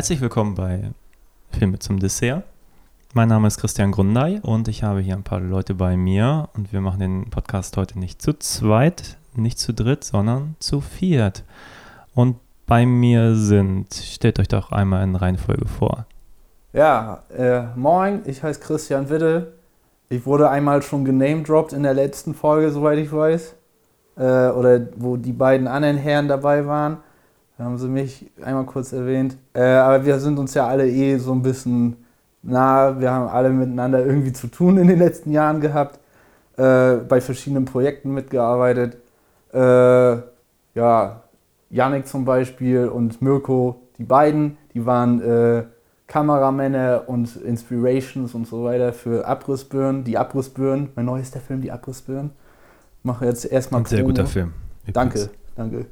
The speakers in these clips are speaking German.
Herzlich willkommen bei Filme zum Dessert. Mein Name ist Christian Grundei und ich habe hier ein paar Leute bei mir und wir machen den Podcast heute nicht zu zweit, nicht zu dritt, sondern zu viert. Und bei mir sind, stellt euch doch einmal in Reihenfolge vor. Ja, äh, moin, ich heiße Christian Witte. Ich wurde einmal schon genamedroppt in der letzten Folge, soweit ich weiß. Äh, oder wo die beiden anderen Herren dabei waren. Da haben sie mich einmal kurz erwähnt. Äh, aber wir sind uns ja alle eh so ein bisschen nah. Wir haben alle miteinander irgendwie zu tun in den letzten Jahren gehabt. Äh, bei verschiedenen Projekten mitgearbeitet. Äh, ja, Yannick zum Beispiel und Mirko, die beiden, die waren äh, Kameramänner und Inspirations und so weiter für Abrissbirnen, die Abrissbirnen, mein neuester Film, die Abrissbirnen. Mache jetzt erstmal Ein sehr guter Film. Danke, danke.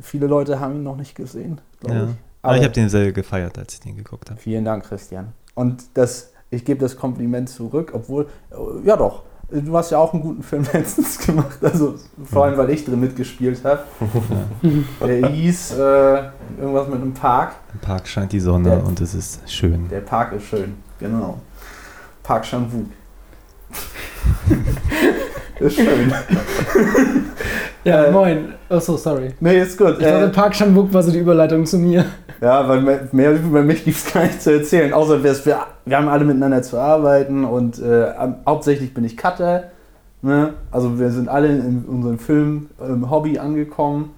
Viele Leute haben ihn noch nicht gesehen, glaube Ja. ich. Aber ich habe den sehr gefeiert, als ich den geguckt habe. Vielen Dank, Christian. Und das, ich gebe das Kompliment zurück, obwohl, ja doch, du hast ja auch einen guten Film letztens gemacht, also vor allem, weil ich drin mitgespielt habe. Der hieß äh, irgendwas mit einem Park. Im Park scheint die Sonne Der- und es ist schön. Der Park ist schön, genau. Park Chan-wook. ist schön. Ja, Äh, moin. Achso, sorry. Nee, ist gut. Ich dachte, Äh, Park Chan-wook war so die Überleitung zu mir. Ja, weil mehr, mehr über mich gibt es gar nicht zu erzählen. Außer wir, wir, haben alle miteinander zu arbeiten und äh, hauptsächlich bin ich Cutter. Ne? Also wir sind alle in unserem Film ähm, Hobby angekommen.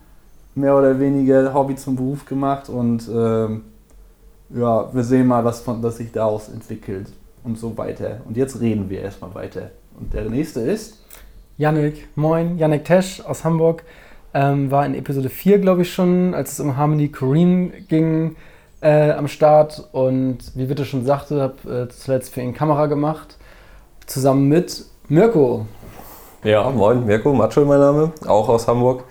Mehr oder weniger Hobby zum Beruf gemacht und ähm, ja, wir sehen mal, was, von, was sich daraus entwickelt und so weiter. Und jetzt reden wir erstmal weiter. Und der nächste ist. Yannick, moin. Yannick Tesch aus Hamburg. Ähm, war in Episode 4, glaube ich, schon, als es um Harmony Korine ging, äh, am Start. Und wie Witte schon sagte, habe äh, zuletzt für ihn Kamera gemacht. Zusammen mit Mirko. Ja, moin, Mirko, Macho mein Name, auch aus Hamburg.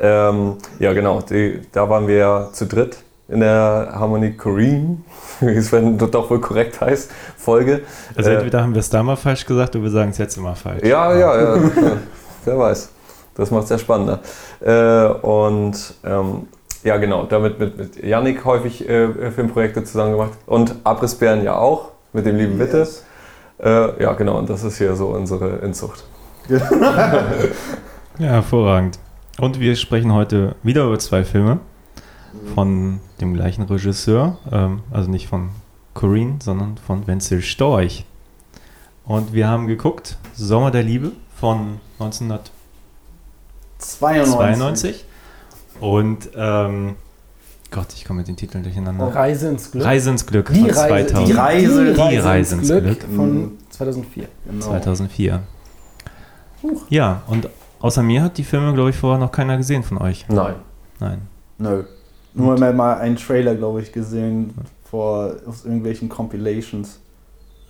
Ähm, ja, genau, die, da waren wir zu dritt in der Harmonie Korean, wie es wenn das doch wohl korrekt heißt, Folge. Also Äh, entweder haben wir es da mal falsch gesagt oder wir sagen es jetzt immer falsch. ja, ja, ja, ja, wer weiß. Das macht es ja spannender. Äh, und ähm, ja, genau, damit mit, mit Yannick häufig äh, Filmprojekte zusammen gemacht und Abrissbären ja auch, mit dem lieben Witte. Yes. Äh, ja, genau, und das ist hier so unsere Inzucht. Ja, hervorragend. Und wir sprechen heute wieder über zwei Filme von dem gleichen Regisseur, ähm, also nicht von Corinne, sondern von Wenzel Storch. Und wir haben geguckt Sommer der Liebe von 1992 92. und ähm, Gott, ich komme mit den Titeln durcheinander. Reise ins Glück. Reise ins Glück die, von Reise, 2000, Die Reise- die Reise ins Glück. von Mhm. 2004. Genau. 2004. Ja, und außer mir hat die Filme, glaube ich, vorher noch keiner gesehen von euch. Nein. Nein. Nö. Nur mal, mal einen Trailer, glaube ich, gesehen vor aus irgendwelchen Compilations.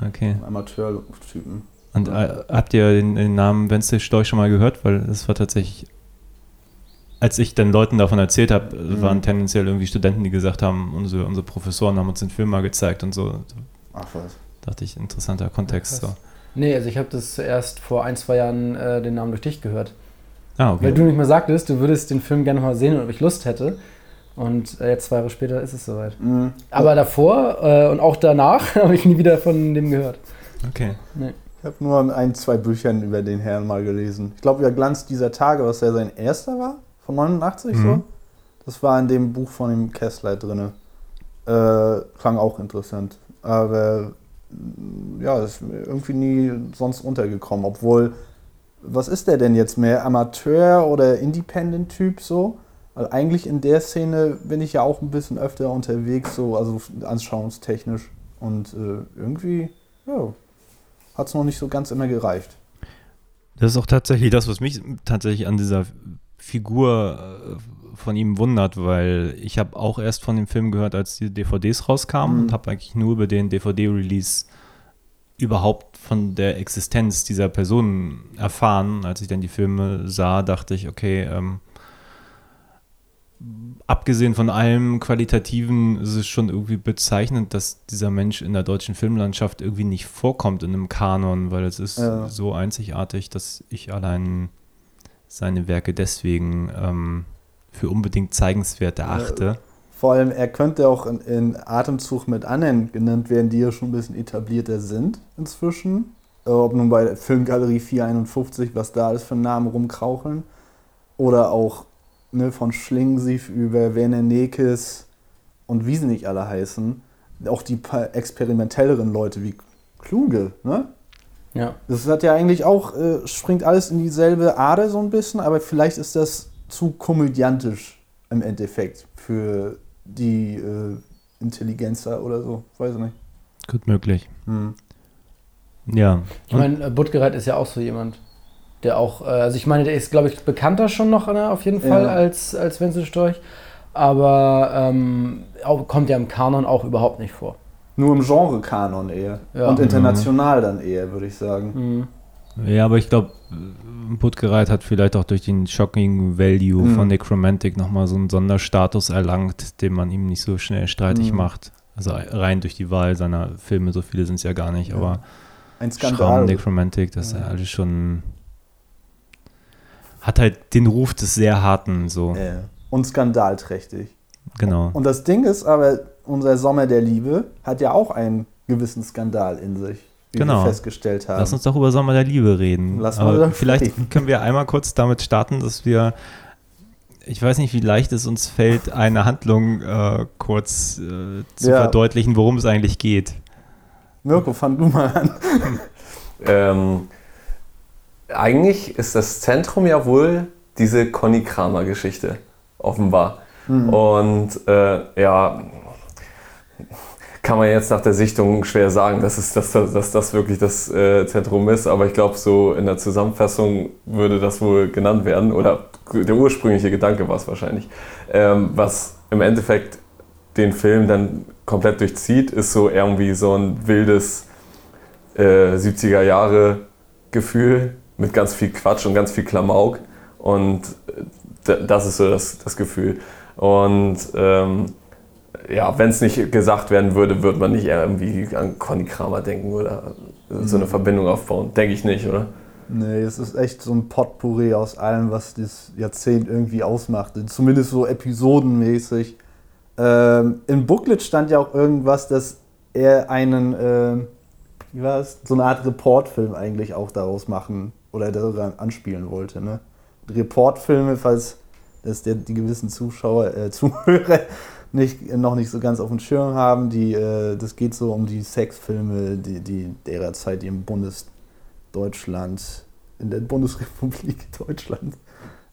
Okay. Amateurtypen. Und äh, habt ihr den, den Namen Wenzel Storch schon mal gehört? Weil es war tatsächlich, als ich den Leuten davon erzählt habe, Mhm. waren tendenziell irgendwie Studenten, die gesagt haben, unsere, unsere Professoren haben uns den Film mal gezeigt und so. Ach was. Dachte ich, interessanter Kontext. Ja, So. Nee, also ich habe das zuerst vor ein, zwei Jahren äh, den Namen durch dich gehört. Ah, okay. Weil du nicht mehr sagtest, du würdest den Film gerne mal sehen und ob ich Lust hätte. Und äh, jetzt zwei Jahre später ist es soweit. Mhm. Aber davor äh, und auch danach habe ich nie wieder von dem gehört. okay. Ich habe nur in ein, zwei Büchern über den Herrn mal gelesen. Ich glaube, über Glanz dieser Tage, was ja sein erster war, von 89 so. Mhm. Das war in dem Buch von dem Kessler drin. Äh, klang auch interessant. Aber mm, ja, ist mir irgendwie nie sonst untergekommen. Obwohl, was ist der denn jetzt mehr? Amateur oder Independent-Typ so? Weil eigentlich in der Szene bin ich ja auch ein bisschen öfter unterwegs, so, also anschauungstechnisch. Und äh, irgendwie, ja, hat es noch nicht so ganz immer gereicht. Das ist auch tatsächlich das, was mich tatsächlich an dieser Figur äh, von ihm wundert, weil ich habe auch erst von dem Film gehört, als die DVDs rauskamen Mhm. und habe eigentlich nur über den DVD-Release überhaupt von der Existenz dieser Person erfahren. Als ich dann die Filme sah, dachte ich, okay, ähm, abgesehen von allem Qualitativen ist es schon irgendwie bezeichnend, dass dieser Mensch in der deutschen Filmlandschaft irgendwie nicht vorkommt in einem Kanon, weil es ist Ja. so einzigartig, dass ich allein seine Werke deswegen ähm, für unbedingt zeigenswert erachte. Vor allem, er könnte auch in, in Atemzug mit anderen genannt werden, die ja schon ein bisschen etablierter sind inzwischen. Äh, Ob nun bei Filmgalerie 451, was da alles für Namen rumkraucheln. Oder auch ne, von Schlingensief über Werner Nekes und wie sie nicht alle heißen. Auch die paar experimentelleren Leute wie Kluge, ne? Ja. Das hat ja eigentlich auch, äh, springt alles in dieselbe Ader so ein bisschen, aber vielleicht ist das zu komödiantisch im Endeffekt für die äh, Intelligenzer oder so. Weiß ich nicht. Gut möglich. Hm. Ja. Ich meine, äh, Buttgereit ist ja auch so jemand, der auch, äh, also ich meine, der ist, glaube ich, bekannter schon noch ne, auf jeden Fall Ja. als, als Wenzel Storch, aber ähm, auch, kommt ja im Kanon auch überhaupt nicht vor. Nur im Genre-Kanon eher. Ja. Und international dann eher, würde ich sagen. Mhm. Ja, aber ich glaube, Puttgereit hat vielleicht auch durch den Shocking Value Mhm. von Necromantic nochmal so einen Sonderstatus erlangt, den man ihm nicht so schnell streitig Mhm. macht. Also rein durch die Wahl seiner Filme, so viele sind es ja gar nicht, Ja. aber Ein Schramm, Skandal. Necromantic, das ist Ja. ja alles schon. Hat halt den Ruf des sehr harten, so. Äh, und skandalträchtig. Genau. Und das Ding ist aber, unser Sommer der Liebe hat ja auch einen gewissen Skandal in sich, wie Genau. wir festgestellt haben. Lass uns doch über Sommer der Liebe reden. Lass mal Aber vielleicht reden. können wir einmal kurz damit starten, dass wir. Ich weiß nicht, wie leicht es uns fällt, eine Handlung äh, kurz äh, zu Ja. verdeutlichen, worum es eigentlich geht. Mirko, fang du mal an. Ähm, eigentlich ist das Zentrum ja wohl diese Conny Kramer-Geschichte, offenbar. Und äh, ja, kann man jetzt nach der Sichtung schwer sagen, dass, es, dass, dass, dass das wirklich das äh, Zentrum ist, aber ich glaube, so in der Zusammenfassung würde das wohl genannt werden, oder der ursprüngliche Gedanke war es wahrscheinlich. Ähm, was im Endeffekt den Film dann komplett durchzieht, ist so irgendwie so ein wildes äh, 70er Jahre Gefühl mit ganz viel Quatsch und ganz viel Klamauk. Und äh, das ist so das, das Gefühl. Und ähm, ja, wenn es nicht gesagt werden würde, würde man nicht irgendwie an Conny Kramer denken oder so eine Verbindung aufbauen. Denke ich nicht, oder? Nee, es ist echt so ein Potpourri aus allem, was das Jahrzehnt irgendwie ausmacht. Zumindest so episodenmäßig. Ähm, Im Booklet stand ja auch irgendwas, dass er einen, ähm, wie war es, so eine Art Reportfilm eigentlich auch daraus machen oder daran anspielen wollte. Ne? Reportfilme, falls das der, die gewissen Zuschauer, äh, Zuhörer nicht, noch nicht so ganz auf dem Schirm haben, die, äh, das geht so um die Sexfilme, die, die derer Zeit, im Bundesdeutschland, in der Bundesrepublik Deutschland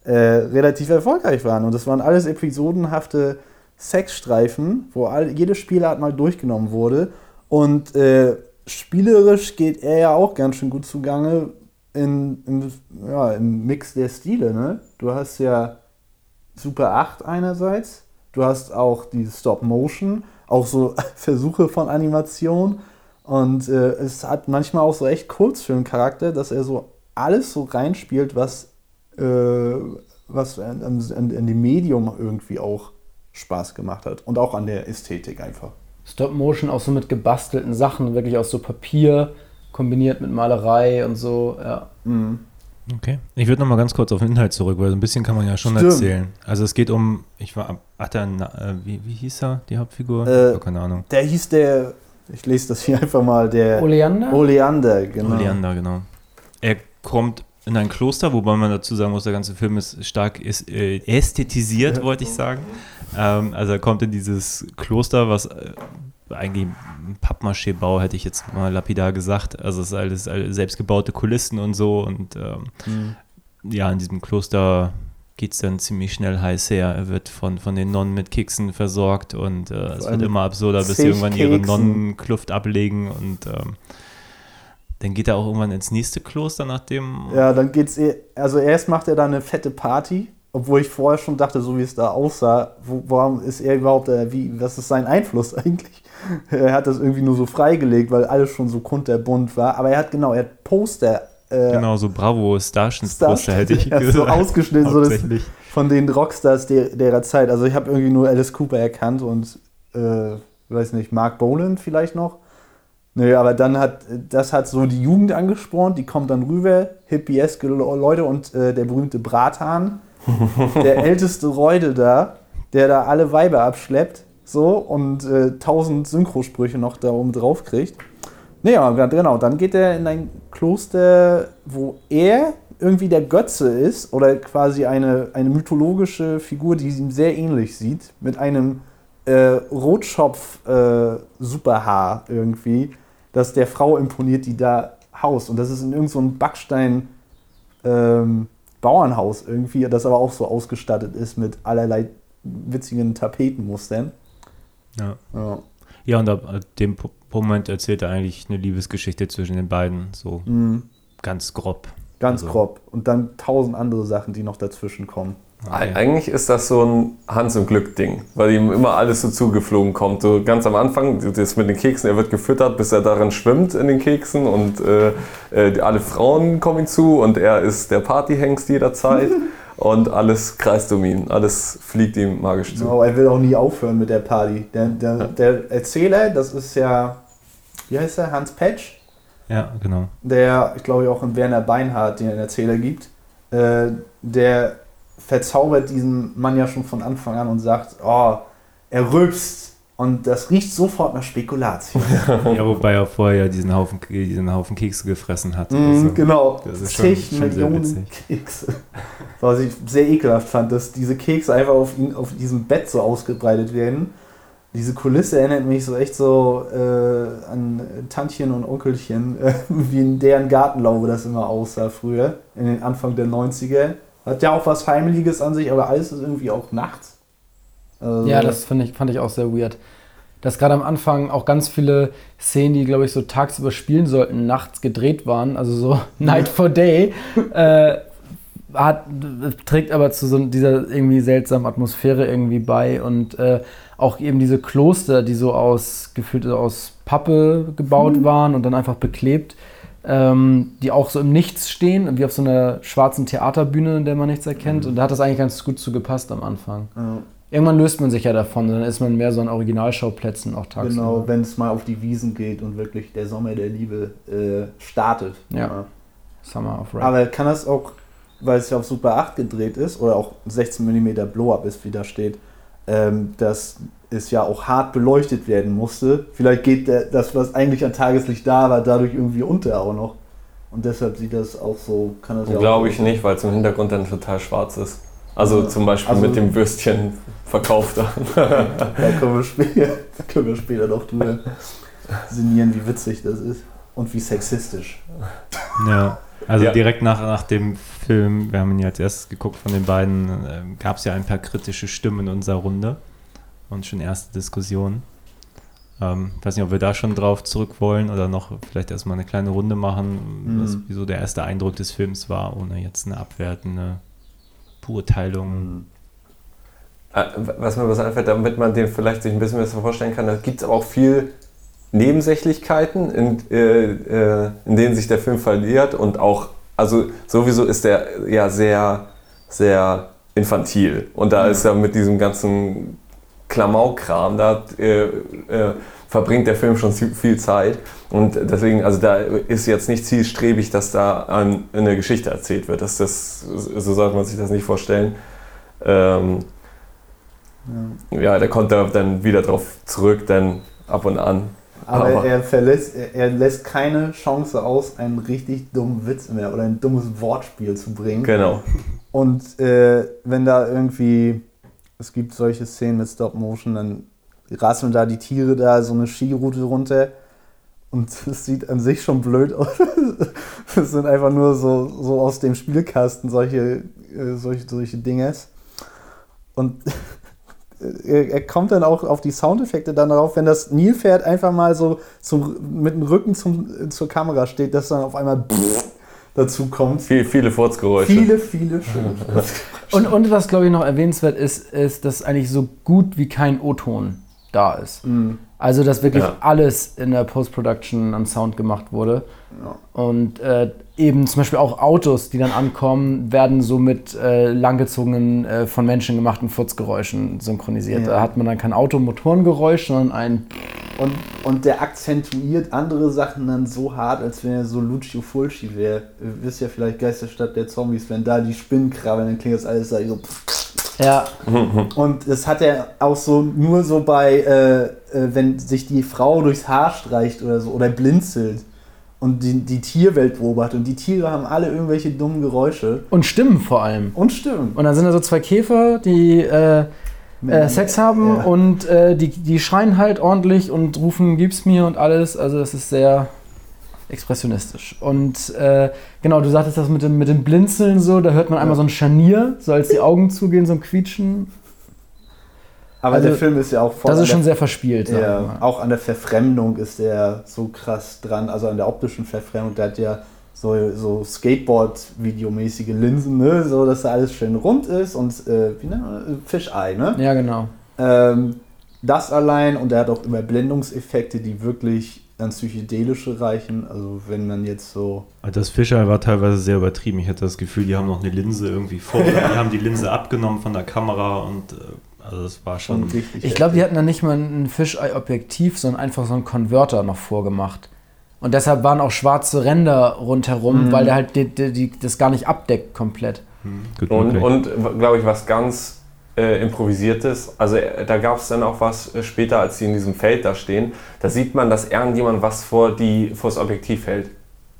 äh, relativ erfolgreich waren. Und das waren alles episodenhafte Sexstreifen, wo all, jede Spielart mal durchgenommen wurde. Und äh, spielerisch geht er ja auch ganz schön gut zugange in, im, ja, im Mix der Stile. Ne? Du hast ja Super 8 einerseits, du hast auch die Stop Motion, auch so Versuche von Animation. Und äh, es hat manchmal auch so echt Kurzfilmcharakter, dass er so alles so reinspielt, was, äh, was an, an, an dem Medium irgendwie auch Spaß gemacht hat. Und auch an der Ästhetik einfach. Stop Motion auch so mit gebastelten Sachen, wirklich aus so Papier kombiniert mit Malerei und so. Ja. Okay. Ich würde noch mal ganz kurz auf den Inhalt zurück, weil so ein bisschen kann man ja schon Stimmt. erzählen. Also es geht um, ich war, er, einen Na- äh, wie, wie hieß er, die Hauptfigur? Äh, Ich hab keine Ahnung. Der hieß der, ich lese das hier einfach mal, der Oleander? Oleander, genau. Oleander, genau. Er kommt in ein Kloster, wobei man dazu sagen muss, der ganze Film ist stark ist, äh, ästhetisiert, wollte ich sagen. Ähm, also er kommt in dieses Kloster, was äh, eigentlich ein Pappmaché-Bau, hätte ich jetzt mal lapidar gesagt. Also es ist alles, alles selbstgebaute Kulissen und so. Und ähm, ja, in diesem Kloster geht es dann ziemlich schnell heiß her. Er wird von, von den Nonnen mit Keksen versorgt und äh, es wird immer absurder, bis sie irgendwann ihre. Nonnenkluft ablegen und ähm, dann geht er auch irgendwann ins nächste Kloster, nachdem. Ja, dann geht's eh, also erst macht er da eine fette Party, obwohl ich vorher schon dachte, so wie es da aussah, wo, warum ist er überhaupt, äh, wie, was ist sein Einfluss eigentlich? Er hat das irgendwie nur so freigelegt, weil alles schon so kunterbunt war, aber er hat genau, er hat Poster, äh, Genau, so Bravo Starshins Star- Poster hätte ich ja, so gesagt. ausgeschnitten, so das von den Rockstars der, derer Zeit. Also ich habe irgendwie nur Alice Cooper erkannt und äh, weiß nicht, Mark Boland vielleicht noch. Nö, aber dann hat das hat so die Jugend angespornt, die kommt dann rüber, hippieske Leute und äh, der berühmte Brathahn, der älteste Reude da, der da alle Weiber abschleppt, so und äh, tausend Synchrosprüche noch da oben drauf kriegt. Aber genau, dann geht er in ein Kloster, wo er irgendwie der Götze ist oder quasi eine, eine mythologische Figur, die ihm sehr ähnlich sieht, mit einem äh, Rotschopf-Superhaar irgendwie, das der Frau imponiert, die da haust. Und das ist in irgendeinem so Backstein ähm, Bauernhaus irgendwie, das aber auch so ausgestattet ist mit allerlei witzigen Tapetenmustern. Ja. Ja. Ja, und ab dem Moment erzählt er eigentlich eine Liebesgeschichte zwischen den beiden, so Mhm. ganz grob. Ganz Also- grob. Und dann tausend andere Sachen, die noch dazwischen kommen. Eig- Eigentlich ist das so ein Hans- und Glück-Ding, weil ihm immer alles so zugeflogen kommt. So ganz am Anfang, das mit den Keksen, er wird gefüttert, bis er darin schwimmt in den Keksen und äh, äh, alle Frauen kommen ihm zu und er ist der Partyhengst jederzeit und alles kreist um ihn, alles fliegt ihm magisch zu. Genau, er will auch nie aufhören mit der Party. Der, der, der Erzähler, das ist ja, wie heißt er, Hans Petsch, Ja, genau. der, ich glaube, auch in Werner Beinhardt den Erzähler gibt. Äh, der verzaubert diesen Mann ja schon von Anfang an und sagt, oh, er rülpst und das riecht sofort nach Spekulatius. Ja, wobei er vorher diesen Haufen, diesen Haufen Kekse gefressen hat. Mm, Also, genau, das ist schon- schon Millionen. Kekse. Was ich sehr ekelhaft fand, dass diese Kekse einfach auf, ihn, auf diesem Bett so ausgebreitet werden. Diese Kulisse erinnert mich so echt so äh, an Tantchen und Onkelchen, äh, wie in deren Gartenlaube das immer aussah früher, in den Anfang der 90er. Hat ja auch was Heimliches an sich, aber alles ist irgendwie auch nachts. Also, Ja, das ich, fand ich auch sehr weird. Dass gerade am Anfang auch ganz viele Szenen, die, glaube ich, so tagsüber spielen sollten, nachts gedreht waren, also so Night for Day, äh, hat, trägt aber zu so dieser irgendwie seltsamen Atmosphäre irgendwie bei und äh, auch eben diese Kloster, die so aus, gefühlt aus Pappe gebaut waren und dann einfach beklebt, ähm, die auch so im Nichts stehen, wie auf so einer schwarzen Theaterbühne, in der man nichts erkennt. Und da hat das eigentlich ganz gut zu gepasst am Anfang. Ja, Irgendwann löst man sich ja davon, dann ist man mehr so an Originalschauplätzen auch tagsüber. genau, wenn es mal auf die Wiesen geht und wirklich der Sommer der Liebe äh, startet. Ja. Summer of Rain. Aber kann das auch, weil es ja auf Super 8 gedreht ist oder auch 16 mm Blow-Up ist, wie da steht, ähm, dass es ja auch hart beleuchtet werden musste. Vielleicht geht der, das, was eigentlich an Tageslicht da war, dadurch irgendwie unter auch noch. Und deshalb sieht das auch so, kann das ja auch- Glaube ich nicht, weil es im Hintergrund dann total schwarz ist. Also zum Beispiel Also- mit dem Würstchen verkauft da. Da können wir später, da können wir später noch drüber sinnieren, wie witzig das ist. Und wie sexistisch. Ja, also Ja. direkt nach, nach dem Film, wir haben ihn ja als erstes geguckt von den beiden, ähm, gab es ja ein paar kritische Stimmen in unserer Runde und schon erste Diskussionen. Ähm, weiß nicht, ob wir da schon drauf zurück wollen oder noch vielleicht erstmal eine kleine Runde machen, Mhm. was, wie so der erste Eindruck des Films war, ohne jetzt eine abwertende Beurteilung. Äh, Was mir was einfällt, damit man den vielleicht sich ein bisschen besser vorstellen kann, da gibt es aber auch viel Nebensächlichkeiten, in, äh, äh, in denen sich der Film verliert und auch, also sowieso ist der ja sehr, sehr infantil und da ist er mit diesem ganzen Klamauk-Kram, da äh, äh, verbringt der Film schon viel Zeit und deswegen, also da ist jetzt nicht zielstrebig, dass da ein, eine Geschichte erzählt wird, das, das, so sollte man sich das nicht vorstellen. Ähm, ja, der kommt da dann wieder drauf zurück, dann ab und an. Aber, Aber- er, verlässt, er, er lässt keine Chance aus, einen richtig dummen Witz mehr oder ein dummes Wortspiel zu bringen. Genau. Und äh, wenn da irgendwie, es gibt solche Szenen mit Stop Motion, dann rasseln da die Tiere da so eine Skiroute runter und es sieht an sich schon blöd aus. Es sind einfach nur so, so aus dem Spielkasten solche, äh, solche, solche Dinges. Und er, kommt dann auch auf die Soundeffekte dann darauf, wenn das Nilpferd einfach mal so zum, mit dem Rücken zum, zur Kamera steht, dass dann auf einmal dazu kommt. Viel, viele Furzgeräusche. Viele, viele schöne Und, und was, glaube ich, noch erwähnenswert ist, ist, dass eigentlich so gut wie kein O-Ton da ist. Mhm. Also, dass wirklich Ja. alles in der Post-Production an Sound gemacht wurde. Ja. Und äh, eben zum Beispiel auch Autos, die dann ankommen, werden so mit äh, langgezogenen, äh, von Menschen gemachten Furzgeräuschen synchronisiert. Ja. Da hat man dann kein Automotorengeräusch, sondern ein. Und, und der akzentuiert andere Sachen dann so hart, als wenn er so Lucio Fulci wäre. Ihr wisst ja vielleicht Geisterstadt der Zombies, wenn da die Spinnen krabbeln, dann klingt das alles so. Ja, Und das hat er auch so nur so bei, äh, äh, wenn sich die Frau durchs Haar streicht oder so oder blinzelt und die, die Tierwelt beobachtet. Und die Tiere haben alle irgendwelche dummen Geräusche und Stimmen vor allem. und Stimmen. Und dann sind da so zwei Käfer, die äh, äh, Sex haben Ja. und äh, die, die schreien halt ordentlich und rufen, gib's mir und alles. Also das ist sehr expressionistisch. Und äh, genau, du sagtest das mit dem, mit dem Blinzeln so, da hört man einmal so ein Scharnier, so als die Augen zugehen, so ein Quietschen. Aber also, der Film ist ja auch voll Das ist der- schon sehr verspielt. Ja, auch an der Verfremdung ist der so krass dran, also an der optischen Verfremdung. Der hat ja so, so Skateboard-Videomäßige Linsen, ne? so dass da alles schön rund ist und äh, wie nennt man das? Fischei, ne? Ja, genau. Ähm, das allein und er hat auch Überblendungseffekte, die wirklich an psychedelische reichen. Also wenn man jetzt so. Das Fischer war teilweise sehr übertrieben. Ich hatte das Gefühl, die haben noch eine Linse irgendwie vor. Die haben die Linse abgenommen von der Kamera und äh, also das war schon. schon richtig Ich glaube, die hatten dann nicht mal ein Fischei-Objektiv, sondern einfach so einen Konverter noch vorgemacht. Und deshalb waren auch schwarze Ränder rundherum, Mhm. weil der halt die, die, die, das gar nicht abdeckt komplett. Hm, gut Und, und glaube ich, was ganz äh, improvisiertes. Also äh, da gab es dann auch was äh, später, als sie in diesem Feld da stehen. Da sieht man, dass irgendjemand was vor die vors Objektiv hält.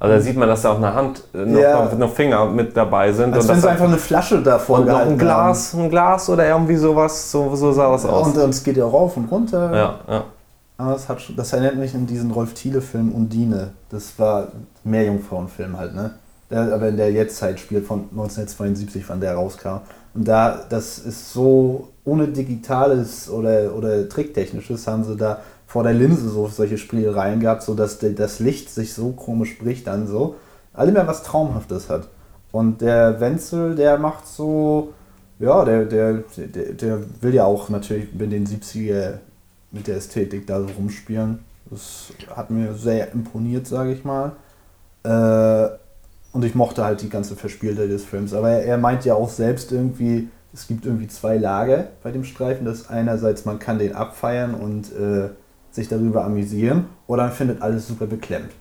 Also da sieht man, dass da auch eine Hand, äh, noch, Ja. noch, Finger mit dabei sind. Als und wenn sie einfach eine Flasche davor und noch ein Glas, ein Glas oder irgendwie sowas. So, so sah das haben. aus. Und, und es geht ja rauf und runter. ja, ja. Aber das, hat das erinnert mich an diesen Rolf Thiele-Film Undine. Das war Meerjungfrauenfilm halt, ne? Der aber in der Jetztzeit spielt, von 1972, wann der rauskam. Und da, das ist so, ohne Digitales oder, oder Tricktechnisches, haben sie da vor der Linse so solche Spielereien gehabt, sodass der, das Licht sich so komisch bricht dann so. Alle mehr was Traumhaftes hat. Und der Wenzel, der macht so, ja, der, der, der, der will ja auch natürlich mit den 70er mit der Ästhetik da so rumspielen. Das hat mir sehr imponiert, sage ich mal. Äh, und ich mochte halt die ganze Verspieltheit des Films. Aber er, meint ja auch selbst irgendwie, es gibt irgendwie zwei Lager bei dem Streifen. Das einerseits, man kann den abfeiern und äh, sich darüber amüsieren, oder findet alles super beklemmt.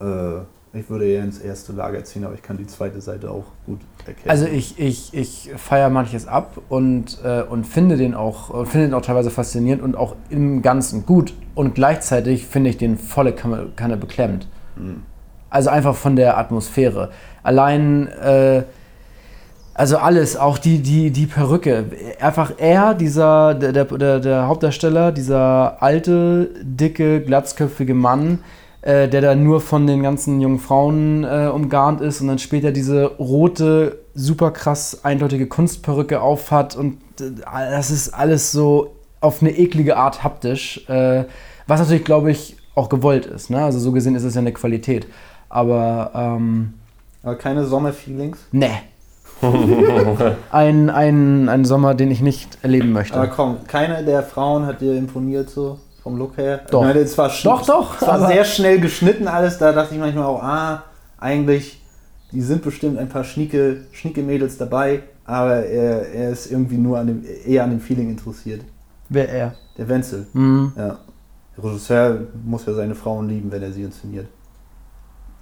Äh, ich würde eher ins erste Lager ziehen, aber ich kann die zweite Seite auch gut erkennen. Also ich, ich, ich feiere manches ab und, äh, und finde den auch finde den auch teilweise faszinierend und auch im Ganzen gut. Und gleichzeitig finde ich den volle Kanne, beklemmt. Also einfach von der Atmosphäre. Allein, äh, also alles, auch die, die, die Perücke. Einfach er, dieser, der, der, der, Hauptdarsteller, dieser alte, dicke, glatzköpfige Mann, äh, der da nur von den ganzen jungen Frauen äh, umgarnt ist und dann später diese rote, super krass eindeutige Kunstperücke aufhat und äh, das ist alles so auf eine eklige Art haptisch, äh, was natürlich, glaube ich, auch gewollt ist. Ne? Also so gesehen ist es ja eine Qualität. Aber, ähm, aber keine Sommerfeelings. ne. ein, ein, ein Sommer, den ich nicht erleben möchte. Aber komm, keine der Frauen hat dir imponiert so vom Look her. Doch. Meine, es war sch- Doch, doch, Es war sehr schnell geschnitten alles. Da dachte ich manchmal auch, ah, eigentlich, die sind bestimmt ein paar schnieke, schnieke Mädels dabei, aber er, er ist irgendwie nur an dem, eher an dem Feeling interessiert. Wer er? Der Wenzel. Mhm. Ja. Der Regisseur muss ja seine Frauen lieben, wenn er sie inszeniert.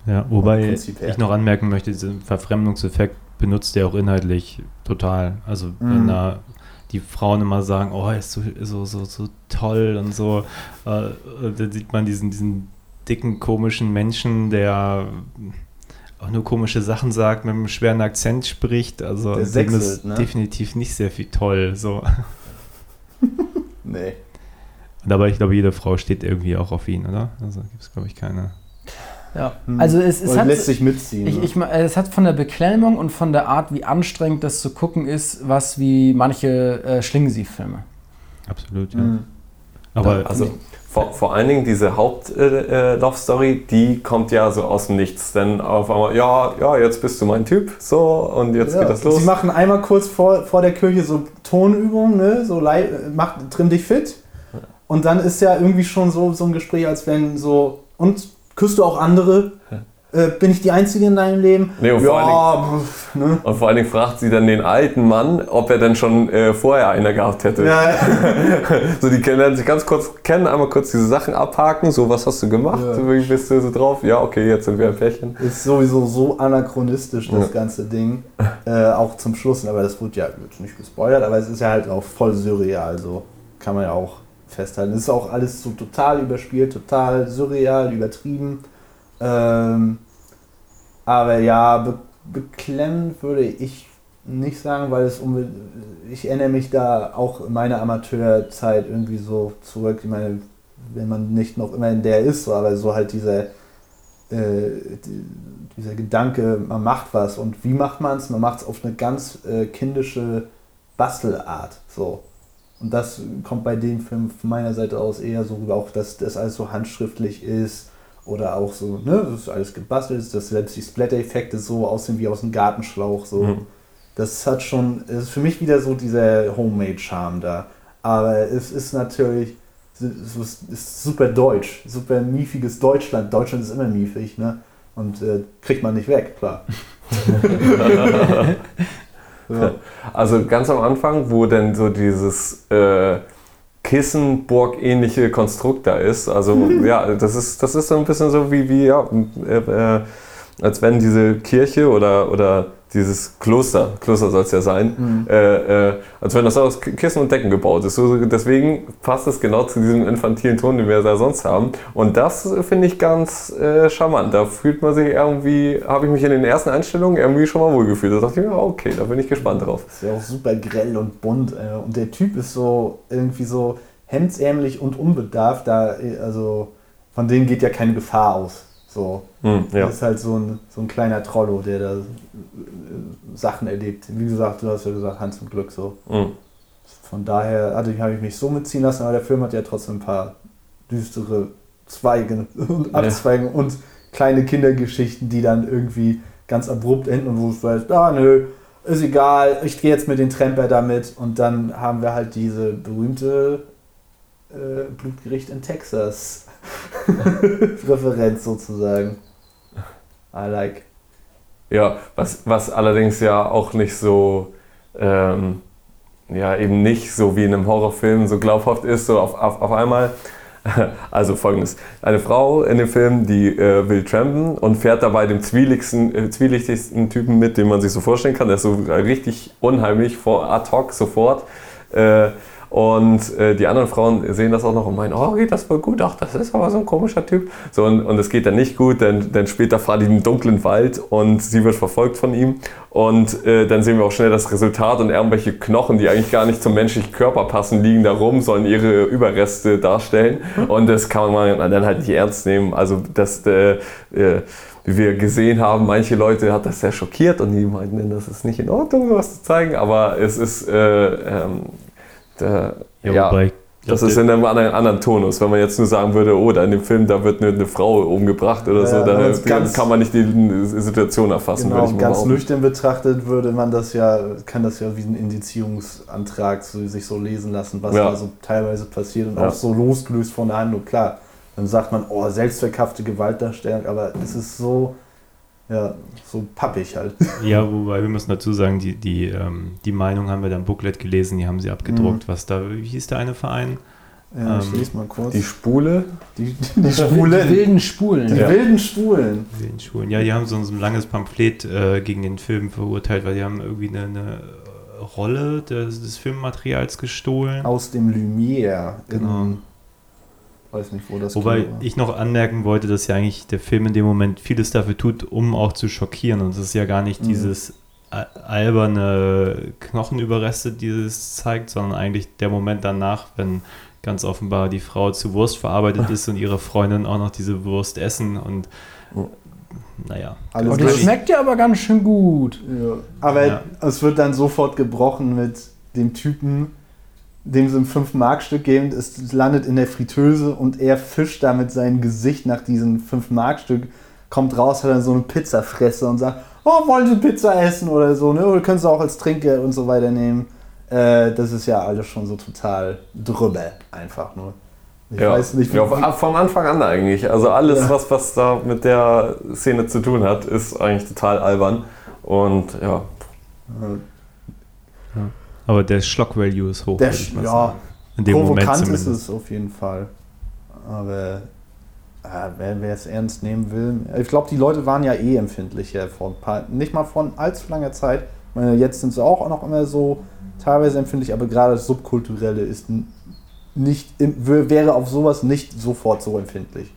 Ja, wobei ich noch anmerken möchte, diesen Verfremdungseffekt benutzt er auch inhaltlich total. Also wenn Mhm. da die Frauen immer sagen, oh, er ist so, so, so, so toll und so, äh, dann sieht man diesen, diesen dicken, komischen Menschen, der auch nur komische Sachen sagt, mit einem schweren Akzent spricht. Also Der sechselt, ist ne? definitiv nicht sehr viel toll. So. Nee. Und aber ich glaube, jede Frau steht irgendwie auch auf ihn, oder? Also gibt es, glaube ich, keine. Ja. Hm. Also es, es hat, lässt sich mitziehen. ich, ne? ich, ma- es hat von der Beklemmung und von der Art, wie anstrengend das zu gucken ist, was wie manche äh, Schlingensief-Filme. Absolut, ja. Mhm. Aber Also vor, vor allen Dingen diese Haupt-Love-Story, die kommt ja so aus dem Nichts. Denn auf einmal, ja, ja, jetzt bist du mein Typ, so, und jetzt Ja, geht das los. Sie machen einmal kurz vor, vor der Kirche so Tonübungen, ne? so mach, trimm dich fit Und dann ist ja irgendwie schon so, so ein Gespräch, als wenn so, und küsst du auch andere? Äh, bin ich die Einzige in deinem Leben? Nee, und vor ja, pff, ne? Und vor allen Dingen fragt sie dann den alten Mann, ob er denn schon äh, vorher eine gehabt hätte. Ja, So, die lernen sich ganz kurz kennen, einmal kurz diese Sachen abhaken. So, was hast du gemacht? Ja. Wie bist du so drauf? Ja, okay, jetzt sind wir ein Pärchen. ist sowieso so anachronistisch, das Ja. ganze Ding. Äh, auch zum Schluss, aber das wird ja wird nicht gespoilert, aber es ist ja halt auch voll surreal, so kann man ja auch festhalten. Es ist auch alles so total überspielt, total surreal, übertrieben. Ähm, aber ja, be beklemmend würde ich nicht sagen, weil es ich erinnere mich da auch in meiner Amateurzeit irgendwie so zurück. Ich meine, wenn man nicht noch immer in der ist, so, aber so halt dieser, äh, die, dieser Gedanke, man macht was und wie macht man es? Man macht es auf eine ganz äh, kindische Bastelart. So. Und das kommt bei dem Film von meiner Seite aus eher so rüber, auch dass das alles so handschriftlich ist oder auch so, ne, das ist alles gebastelt, ist, dass selbst die Splatter-Effekte so aussehen wie aus einem Gartenschlauch. So. Mhm. Das hat schon, es ist für mich wieder so dieser Homemade-Charme da. Aber es ist natürlich, es ist, ist super deutsch, super miefiges Deutschland. Deutschland ist immer miefig, ne? Und äh, kriegt man nicht weg, klar. ja. Also ganz am Anfang, wo denn so dieses äh, Kissenburg-ähnliche Konstrukt da ist. Also ja, das ist, das ist so ein bisschen so wie, wie ja, äh, äh, als wenn diese Kirche oder, oder dieses Kloster, Kloster soll es ja sein, äh, äh, als wenn das aus Kissen und Decken gebaut ist. So, deswegen passt es genau zu diesem infantilen Ton, den wir da sonst haben. Und das finde ich ganz äh, charmant. Da fühlt man sich irgendwie, habe ich mich in den ersten Einstellungen irgendwie schon mal wohlgefühlt. Da dachte ich mir, okay, da bin ich gespannt drauf. Ist ja auch super grell und bunt. Äh, und der Typ ist so irgendwie so hemdsärmlich und unbedarft. Da, äh, also von denen geht ja keine Gefahr aus. So. Hm, ja. Das ist halt so ein, so ein kleiner Trollo, der da äh, Sachen erlebt. Wie gesagt, du hast ja gesagt, Hans im Glück so. Hm. Von daher hatte ich, habe ich mich so mitziehen lassen, aber der Film hat ja trotzdem ein paar düstere Zweige und Abzweigen und kleine Kindergeschichten, die dann irgendwie ganz abrupt enden und wo es weißt, ah nö, ist egal, ich gehe jetzt mit den Tremper damit und dann haben wir halt diese berühmte äh, Blutgericht in Texas Referenz sozusagen. I like. Ja, was, was allerdings ja auch nicht so, ähm, ja, eben nicht so wie in einem Horrorfilm so glaubhaft ist, so auf, auf, auf einmal. Also folgendes: Eine Frau in dem Film, die äh, will trampen und fährt dabei dem zwielichtigsten, äh, zwielichtigsten Typen mit, den man sich so vorstellen kann. Der ist so richtig unheimlich, vor, ad hoc sofort. Äh, und äh, die anderen Frauen sehen das auch noch und meinen, oh, geht das voll gut, ach, das ist aber so ein komischer Typ. So, und, und es geht dann nicht gut, denn, denn später fahren die in den dunklen Wald und sie wird verfolgt von ihm. Und äh, dann sehen wir auch schnell das Resultat und irgendwelche Knochen, die eigentlich gar nicht zum menschlichen Körper passen, liegen da rum, sollen ihre Überreste darstellen. Und das kann man dann halt nicht ernst nehmen. Also das, äh, äh, wie wir gesehen haben, manche Leute hat das sehr schockiert und die meinten, das ist nicht in Ordnung, sowas zu zeigen. Aber es ist, äh, ähm, da, Ja, ja, wobei, das ist in einem anderen, anderen Tonus. Wenn man jetzt nur sagen würde, oh, da in dem Film, da wird eine, eine Frau umgebracht oder Ja, so, wenn dann ganz- kann man nicht die Situation erfassen, würde Genau, ich mal ganz nüchtern betrachtet würde man das ja, kann das ja wie ein Indizierungsantrag so, sich so lesen lassen, was Ja. da so teilweise passiert und Ja. auch so losgelöst von der Handlung. Klar, dann sagt man, oh, selbstverkaufte Gewaltdarstellung, aber es ist so, ja, so pappig halt. Ja, wobei wir müssen dazu sagen, die, die, ähm, die Meinung haben wir dann im Booklet gelesen, die haben sie abgedruckt. Was da, wie hieß der eine Verein? Ja, ich Ähm, lese mal kurz. Die Spule, die, die, die Schwule, Die wilden Spulen. die Ja. wilden Schwulen. Den Schulen. Ja, die haben so, so ein langes Pamphlet äh, gegen den Film verurteilt, weil die haben irgendwie eine, eine Rolle des, des Filmmaterials gestohlen. Aus dem Lumière. in- Genau. Weiß nicht, wo das Wobei Kino war. ich noch anmerken wollte, dass ja eigentlich der Film in dem Moment vieles dafür tut, um auch zu schockieren. Und es ist ja gar nicht Mhm. dieses alberne Knochenüberreste, die es zeigt, sondern eigentlich der Moment danach, wenn ganz offenbar die Frau zu Wurst verarbeitet ist und ihre Freundin auch noch diese Wurst essen und naja. Alles Oh, gleich- das schmeckt ja aber ganz schön gut. Ja. Aber Ja. es wird dann sofort gebrochen mit dem Typen, dem sie ein 5-Mark-Stück geben. Es landet in der Fritteuse und er fischt da mit seinem Gesicht nach diesem 5-Mark-Stück, kommt raus, hat dann so eine Pizzafresse und sagt, oh, wollen Sie Pizza essen oder so, ne? Oder können Sie auch als Trinkgeld und so weiter nehmen. Äh, das ist ja alles schon so total drüber, einfach nur. Ich ja. weiß nicht, wie, ja, von Anfang an eigentlich. Also alles, Ja. was, was da mit der Szene zu tun hat, ist eigentlich total albern. Und ja, Aber der Schlock-Value ist hoch. der, ja, sagen. In dem Moment provokant zumindest. ist es auf jeden Fall. Aber äh, wer wer es ernst nehmen will, ich glaube, die Leute waren ja eh empfindlicher vor ein paar, nicht mal von allzu langer Zeit. Ich meine, jetzt sind sie auch noch immer so teilweise empfindlich, aber gerade das Subkulturelle ist nicht, wäre auf sowas nicht sofort so empfindlich.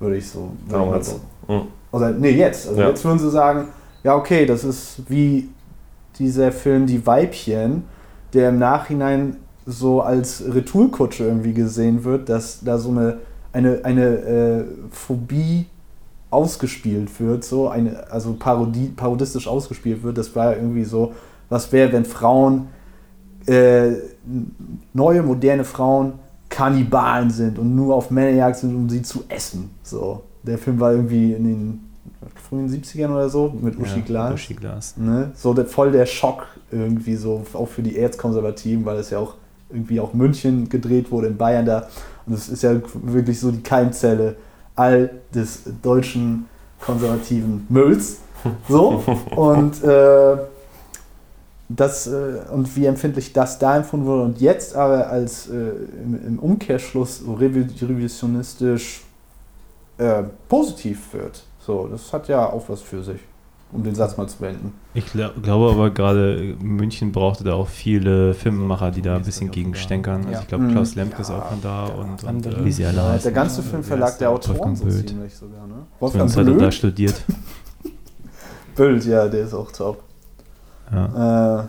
Würde ich so. damals. so Hm. oder nee, jetzt. Also Ja. jetzt würden sie sagen, ja, okay, das ist wie dieser Film Die Weibchen, der im Nachhinein so als Retourkutsche irgendwie gesehen wird, dass da so eine, eine, eine äh, Phobie ausgespielt wird, so eine, also Parodie, parodistisch ausgespielt wird. Das war irgendwie so, was wäre, wenn Frauen, äh, neue, moderne Frauen Kannibalen sind und nur auf Männerjagd sind, um sie zu essen. So. Der Film war irgendwie in den frühen 70ern oder so mit Uschi Ja, Glas. Uschi Glas. Ne? So der, voll der Schock irgendwie so, auch für die Erzkonservativen, weil es ja auch irgendwie auch München gedreht wurde, in Bayern da. Und es ist ja wirklich so die Keimzelle all des deutschen konservativen Mülls. So. Und, äh, das, äh, und wie empfindlich das da empfunden wurde und jetzt aber als äh, im, im Umkehrschluss so revi- revisionistisch äh, positiv wird. So, das hat ja auch was für sich, um den Satz mal zu beenden. Ich gla- glaube aber gerade München brauchte da auch viele Filmemacher, die da ein bisschen Ja. gegenstänkern. Also ich glaube, Mhm. Klaus Lemke ist Ja, auch von da und, und Andere. äh, wie sie alle Ja, der ganze Filmverlag der Autoren Wolfgang so ziemlich sogar, ne? Wolfgang Zumindest hat er da studiert. Böld, ja, der ist auch top. Ja. Äh,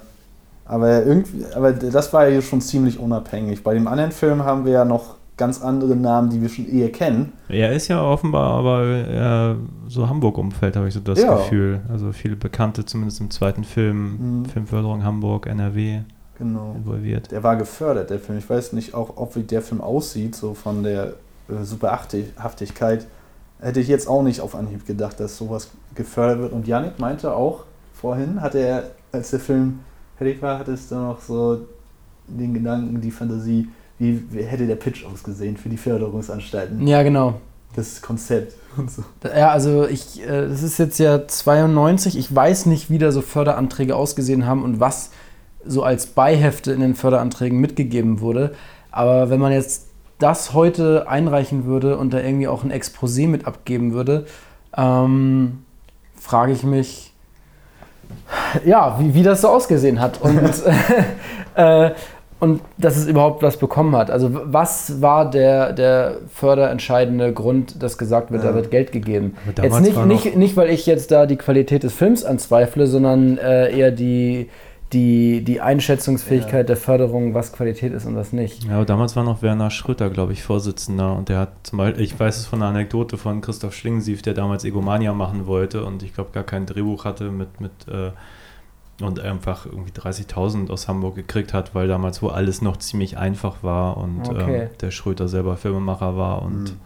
aber irgendwie, aber das war ja schon ziemlich unabhängig. Bei dem anderen Film haben wir ja noch ganz andere Namen, die wir schon eher kennen. Er ist ja offenbar aber eher so Hamburg-Umfeld, habe ich so das Ja. Gefühl. Also viele Bekannte, zumindest im zweiten Film, Mhm. Filmförderung Hamburg, NRW Genau. involviert. Der war gefördert, der Film. Ich weiß nicht auch, ob wie der Film aussieht, so von der äh, Superhaftigkeit. Hätte ich jetzt auch nicht auf Anhieb gedacht, dass sowas gefördert wird. Und Yannick meinte auch vorhin, hatte er, als der Film fertig war, hatte es dann noch so den Gedanken, die Fantasie, wie, wie hätte der Pitch ausgesehen für die Förderungsanstalten. Ja, genau. Das Konzept und so. Ja, also ich, äh, das ist jetzt ja 92. Ich weiß nicht, wie da so Förderanträge ausgesehen haben und was so als Beihefte in den Förderanträgen mitgegeben wurde. Aber wenn man jetzt das heute einreichen würde und da irgendwie auch ein Exposé mit abgeben würde, ähm, frage ich mich, ja, wie, wie das so ausgesehen hat. Und, äh, und dass es überhaupt was bekommen hat. Also was war der, der förderentscheidende Grund, dass gesagt wird, Ja. da wird Geld gegeben? Jetzt nicht, nicht, nicht, weil ich jetzt da die Qualität des Films anzweifle, sondern äh, eher die, die, die Einschätzungsfähigkeit der Förderung, was Qualität ist und was nicht. Ja, aber damals war noch Werner Schröter, glaube ich, Vorsitzender und der hat zum Beispiel, ich weiß es von einer Anekdote von Christoph Schlingensief, der damals Egomania machen wollte und ich glaube gar kein Drehbuch hatte mit, mit äh, und einfach irgendwie 30.000 aus Hamburg gekriegt hat, weil damals wo alles noch ziemlich einfach war und Okay. ähm, der Schröter selber Filmemacher war und Mhm.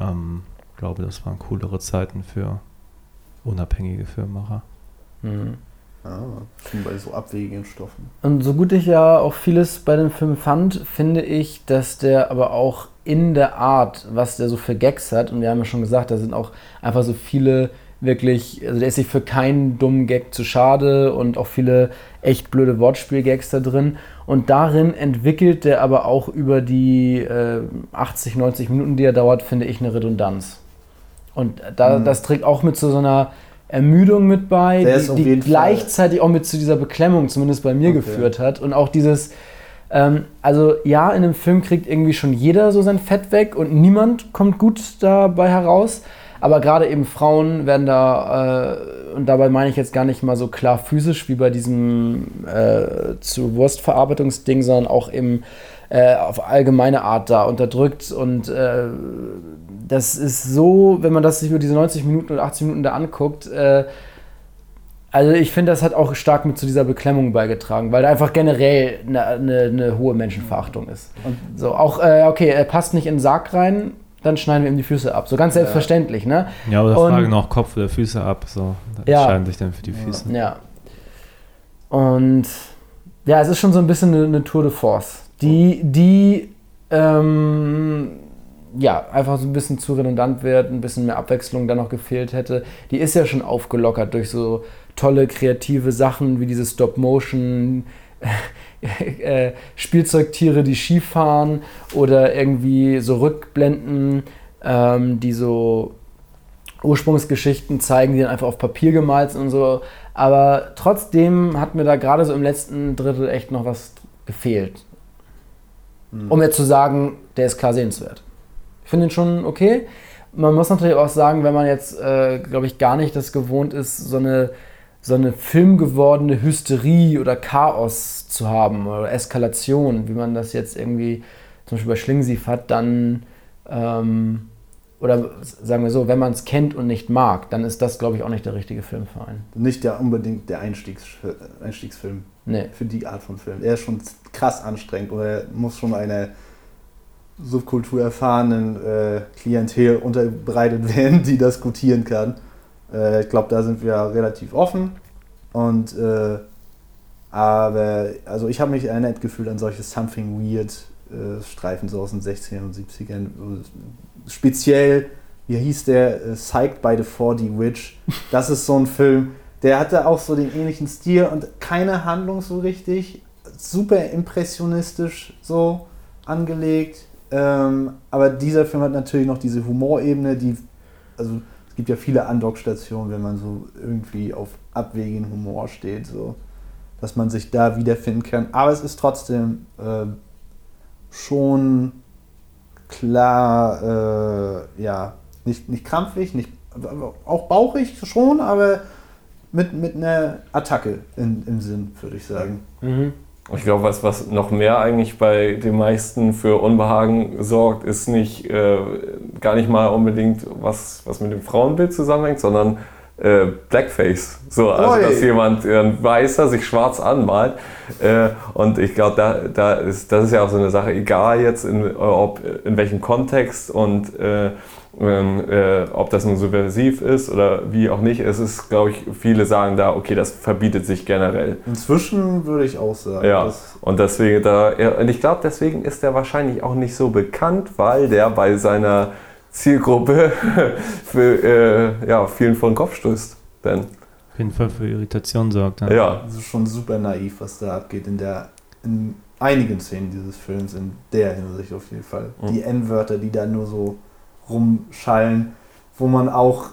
ähm, glaube, das waren coolere Zeiten für unabhängige Filmemacher. Mhm. Ja, schon bei so abwegigen Stoffen. Und so gut ich ja auch vieles bei dem Film fand, finde ich, dass der aber auch in der Art, was der so für Gags hat, und wir haben ja schon gesagt, da sind auch einfach so viele wirklich, also der ist sich für keinen dummen Gag zu schade und auch viele echt blöde Wortspiel-Gags da drin. Und darin entwickelt der aber auch über die äh, 80, 90 Minuten, die er dauert, finde ich, eine Redundanz. Und da, Mhm. das trägt auch mit zu so einer Ermüdung mit bei, Der die, die Fall- gleichzeitig auch mit zu dieser Beklemmung, zumindest bei mir, Okay. geführt hat. Und auch dieses, ähm, also ja, in einem Film kriegt irgendwie schon jeder so sein Fett weg und niemand kommt gut dabei heraus. Aber gerade eben Frauen werden da, äh, und dabei meine ich jetzt gar nicht mal so klar physisch wie bei diesem äh, zu Wurstverarbeitungsding, sondern auch eben äh, auf allgemeine Art da unterdrückt. Und äh, das ist so, wenn man das sich über diese 90 Minuten oder 80 Minuten da anguckt, äh, also ich finde, das hat auch stark mit zu dieser Beklemmung beigetragen, weil da einfach generell eine, eine, eine hohe Menschenverachtung ist. Und so auch, äh, okay, er passt nicht in den Sarg rein, dann schneiden wir ihm die Füße ab. So ganz selbstverständlich, ne? Ja, aber da fragen noch Kopf oder Füße ab, so. Da Ja. entscheiden sich dann für die Füße. Ja. Und ja, es ist schon so ein bisschen eine, eine Tour de Force, die, die ähm, ja, einfach so ein bisschen zu redundant wird, ein bisschen mehr Abwechslung da noch gefehlt hätte. Die ist ja schon aufgelockert durch so tolle kreative Sachen wie diese Stop-Motion. äh, Spielzeugtiere, die Skifahren oder irgendwie so Rückblenden, ähm, die so Ursprungsgeschichten zeigen, die dann einfach auf Papier gemalt sind und so. Aber trotzdem hat mir da gerade so im letzten Drittel echt noch was gefehlt. Um jetzt zu sagen, der ist klar sehenswert. Ich finde ihn schon okay. Man muss natürlich auch sagen, wenn man jetzt, äh, glaube ich, gar nicht das gewohnt ist, so eine, so eine filmgewordene Hysterie oder Chaos zu haben oder Eskalation, wie man das jetzt irgendwie zum Beispiel bei Schlingensief hat, dann, ähm, oder sagen wir so, wenn man es kennt und nicht mag, dann ist das, glaube ich, auch nicht der richtige Film für einen. Nicht der unbedingt der Einstiegs Einstiegsfilm Nee. für die Art von Film. Er ist schon krass anstrengend oder er muss schon einer subkulturerfahrenen äh, Klientel unterbreitet werden, die das gutieren kann. Äh, ich glaube, da sind wir relativ offen. Und äh, aber also ich habe mich erinnert gefühlt an solche Something Weird äh, Streifen so aus den 60ern und 70ern. Speziell, wie hieß der? Äh, Psyched by the 4D Witch. Das ist so ein Film, der hatte auch so den ähnlichen Stil und keine Handlung so richtig. Super impressionistisch so angelegt. Ähm, aber dieser Film hat natürlich noch diese Humorebene, die, also es gibt ja viele Andockstationen, wenn man so irgendwie auf abwegigen Humor steht, so, dass man sich da wiederfinden kann. Aber es ist trotzdem äh, schon klar, äh, ja, nicht, nicht krampfig, nicht, auch bauchig schon, aber mit, mit einer Attacke in, im Sinn, würde ich sagen. Mhm. Ich glaube, was, was noch mehr eigentlich bei den meisten für Unbehagen sorgt, ist nicht äh, gar nicht mal unbedingt was, was mit dem Frauenbild zusammenhängt, sondern äh, Blackface. So, also Oi. dass jemand äh, ein Weißer sich schwarz anmalt. Äh, und ich glaube, da, da ist, das ist ja auch so eine Sache, egal jetzt in, ob, in welchem Kontext und äh, ähm, äh, ob das nun subversiv ist oder wie auch nicht. Es ist, glaube ich, viele sagen da, okay, das verbietet sich generell. Inzwischen würde ich auch sagen, Ja, und deswegen da, ja, und ich glaube, deswegen ist der wahrscheinlich auch nicht so bekannt, weil der bei seiner Zielgruppe für äh, ja, vielen vor den Kopf stößt. Denn, Auf jeden Fall für Irritation sorgt. Ja. ja, es ist schon super naiv, was da abgeht in der in einigen Szenen dieses Films, in der Hinsicht auf jeden Fall. Mhm. Die N-Wörter, die da nur so rumschallen, wo man auch,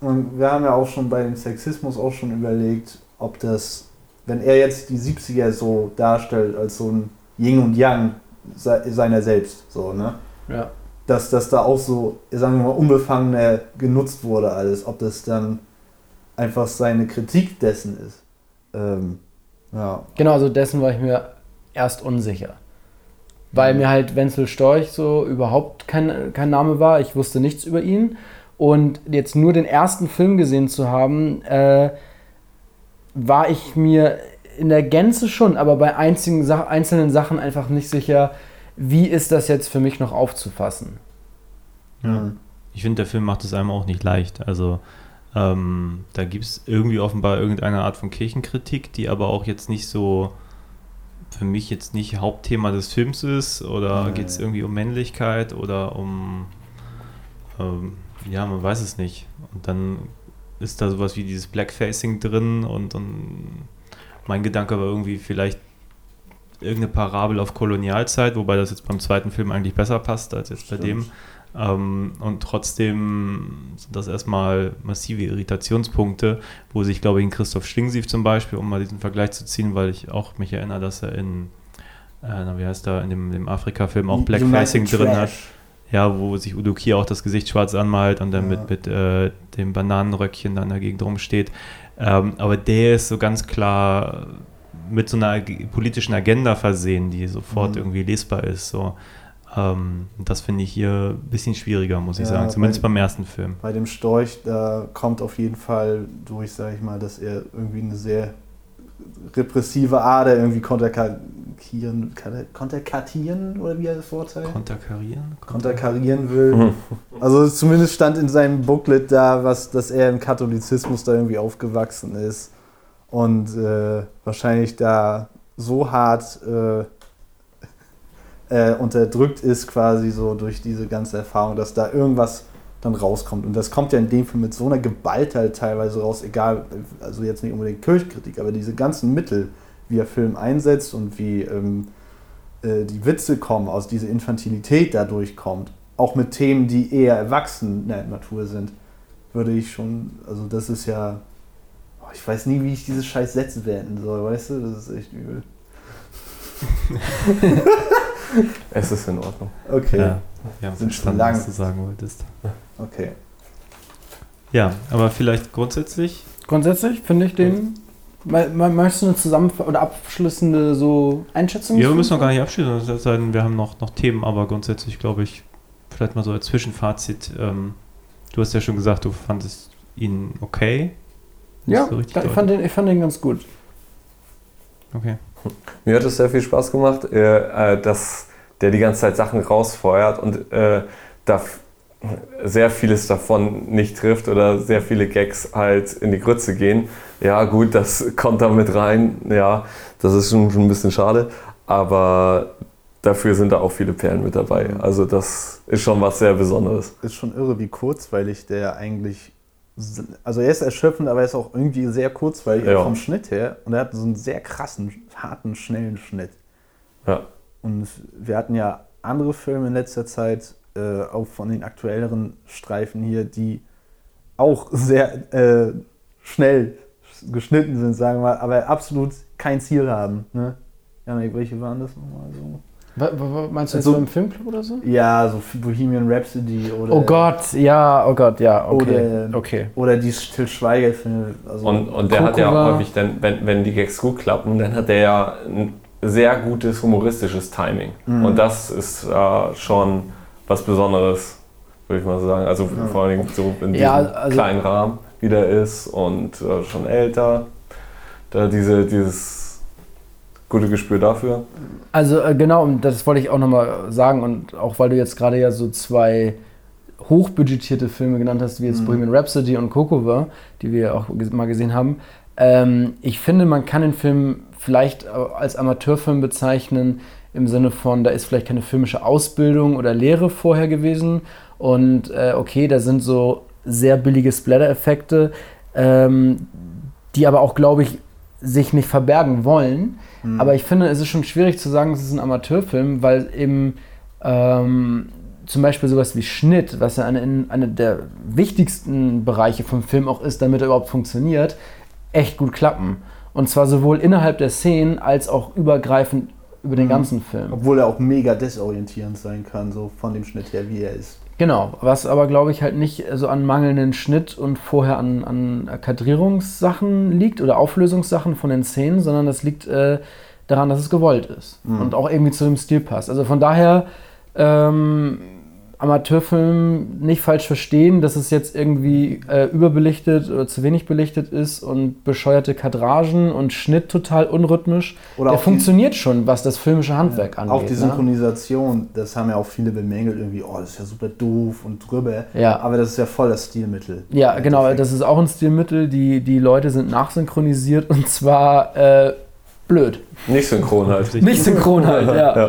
man, wir haben ja auch schon bei dem Sexismus auch schon überlegt, ob das, wenn er jetzt die 70er so darstellt als so ein Yin und Yang se- seiner selbst, so, ne? Ja. Dass das da auch so, sagen wir mal, unbefangener genutzt wurde alles, ob das dann einfach seine Kritik dessen ist. Ähm, ja. Genau, also dessen war ich mir erst unsicher. Weil mir halt Wenzel Storch so überhaupt kein, kein Name war. Ich wusste nichts über ihn. Und jetzt nur den ersten Film gesehen zu haben, äh, war ich mir in der Gänze schon, aber bei einzigen einzelnen Sachen einfach nicht sicher, wie ist das jetzt für mich noch aufzufassen. Ja. Ich finde, der Film macht es einem auch nicht leicht. Also ähm, da gibt es irgendwie offenbar irgendeine Art von Kirchenkritik, die aber auch jetzt nicht so für mich jetzt nicht Hauptthema des Films ist oder Nee. geht es irgendwie um Männlichkeit oder um ähm, ja, man weiß es nicht. Und dann ist da sowas wie dieses Blackfacing drin und, und mein Gedanke war irgendwie vielleicht irgendeine Parabel auf Kolonialzeit, wobei das jetzt beim zweiten Film eigentlich besser passt als jetzt bei Stimmt. dem. Ähm, und trotzdem sind das erstmal massive Irritationspunkte, wo sich, glaube ich, in Christoph Schlingensief zum Beispiel, um mal diesen Vergleich zu ziehen, weil ich auch mich erinnere, dass er in, äh, wie heißt er, in dem, dem Afrika-Film auch Blackfacing United drin hat. Ja, wo sich Udo Kier auch das Gesicht schwarz anmalt und dann Ja. mit, mit äh, dem Bananenröckchen dann dagegen drum steht. Ähm, aber der ist so ganz klar mit so einer politischen Agenda versehen, die sofort Mhm. irgendwie lesbar ist. So. Ähm, das finde ich hier ein bisschen schwieriger, muss ich Ja, sagen. Zumindest bei- beim ersten Film. Bei dem Storch, da kommt auf jeden Fall durch, sage ich mal, dass er irgendwie eine sehr repressive Ader irgendwie konterkarieren, konterkarieren oder wie er das Wort heißt? Konterkarieren? konterkarieren will. Mhm. Also zumindest stand in seinem Booklet da, was, dass er im Katholizismus da irgendwie aufgewachsen ist und äh, wahrscheinlich da so hart äh, äh, unterdrückt ist quasi so durch diese ganze Erfahrung, dass da irgendwas dann rauskommt. Und das kommt ja in dem Film mit so einer Gewalt halt teilweise raus, egal, also jetzt nicht unbedingt Kirchkritik, aber diese ganzen Mittel, wie der Film einsetzt und wie ähm, äh, die Witze kommen, aus dieser Infantilität dadurch kommt, auch mit Themen, die eher erwachsener Natur sind, würde ich schon, also das ist ja, ich weiß nie, wie ich diese scheiß Sätze beenden soll, weißt du, das ist echt übel. Es ist in Ordnung. Okay, Ja, wir haben Sind verstanden, lang. was du sagen wolltest. okay. Ja, aber vielleicht grundsätzlich, Grundsätzlich finde ich den. Me- me- Möchtest du eine zusammenfassende oder abschließende so Einschätzung? ja, wir müssen noch gar nicht abschließen, es sei denn, wir haben noch, noch Themen, aber grundsätzlich glaube ich, vielleicht mal so als Zwischenfazit, ähm, du hast ja schon gesagt, du fandest ihn okay. Ja, so richtig ich, fand den, ich fand den ganz gut. Okay. Mir hat es sehr viel Spaß gemacht, äh, äh, dass der die ganze Zeit Sachen rausfeuert und äh, da sehr vieles davon nicht trifft oder sehr viele Gags halt in die Grütze gehen. Ja, gut, das kommt da mit rein. Ja, das ist schon, schon ein bisschen schade. Aber dafür sind da auch viele Perlen mit dabei. Also, das ist schon was sehr Besonderes. Ist schon irre, wie kurzweilig der eigentlich, also er ist erschöpfend, aber er ist auch irgendwie sehr kurzweilig Ja. vom Schnitt her und er hat so einen sehr krassen, harten, schnellen Schnitt. Ja. Und wir hatten ja andere Filme in letzter Zeit, äh, auch von den aktuelleren Streifen hier, die auch sehr äh, schnell geschnitten sind, sagen wir mal, aber absolut kein Ziel haben. Ne? Janik, welche waren das nochmal so? Wa- wa- wa- Meinst du jetzt Also- so im Filmclub oder so? Ja, so Bohemian Rhapsody oder. Oh Gott, ja, oh Gott, ja, okay. Oder- okay. Oder die Till Schweiger-Filme. Also Und, und der hat ja häufig, dann, wenn, wenn die Gags gut klappen, dann hat er ja ein sehr gutes humoristisches Timing. Mhm. Und das ist äh, schon was Besonderes, würde ich mal sagen. Also vor allem so in diesem Ja, also- kleinen Rahmen, wie der ist und äh, schon älter. Da diese, dieses gute Gespür dafür. Also äh, genau, und das wollte ich auch nochmal sagen und auch weil du jetzt gerade ja so zwei hochbudgetierte Filme genannt hast, wie jetzt Bohemian Rhapsody und Coco war, die wir auch mal gesehen haben. Ähm, ich finde, man kann den Film vielleicht äh, als Amateurfilm bezeichnen, im Sinne von, da ist vielleicht keine filmische Ausbildung oder Lehre vorher gewesen. Und äh, okay, da sind so sehr billige Splatter-Effekte, ähm, die aber auch, glaube ich, sich nicht verbergen wollen. Aber ich finde, es ist schon schwierig zu sagen, es ist ein Amateurfilm, weil eben ähm, zum Beispiel sowas wie Schnitt, was ja eine, eine der wichtigsten Bereiche vom Film auch ist, damit er überhaupt funktioniert, echt gut klappen. Und zwar sowohl innerhalb der Szenen als auch übergreifend über den ganzen Film. Obwohl er auch mega desorientierend sein kann, so von dem Schnitt her, wie er ist. Genau, was aber glaube ich halt nicht so an mangelnden Schnitt und vorher an, an Kadrierungssachen liegt oder Auflösungssachen von den Szenen, sondern das liegt äh, daran, dass es gewollt ist und auch irgendwie zu dem Stil passt. Also von daher ähm, Amateurfilm nicht falsch verstehen, dass es jetzt irgendwie äh, überbelichtet oder zu wenig belichtet ist und bescheuerte Kadragen und Schnitt total unrhythmisch. Oder Der auch die- funktioniert schon, was das filmische Handwerk angeht. Auch die ne? Synchronisation, das haben ja auch viele bemängelt, irgendwie, oh, das ist ja super doof und drüber. Ja. Aber das ist ja voll das Stilmittel. Ja, genau, Endeffekt. das ist auch ein Stilmittel. Die, die Leute sind nachsynchronisiert und zwar äh, blöd. Nicht synchron halt. Nicht synchron halt, ja. Ja.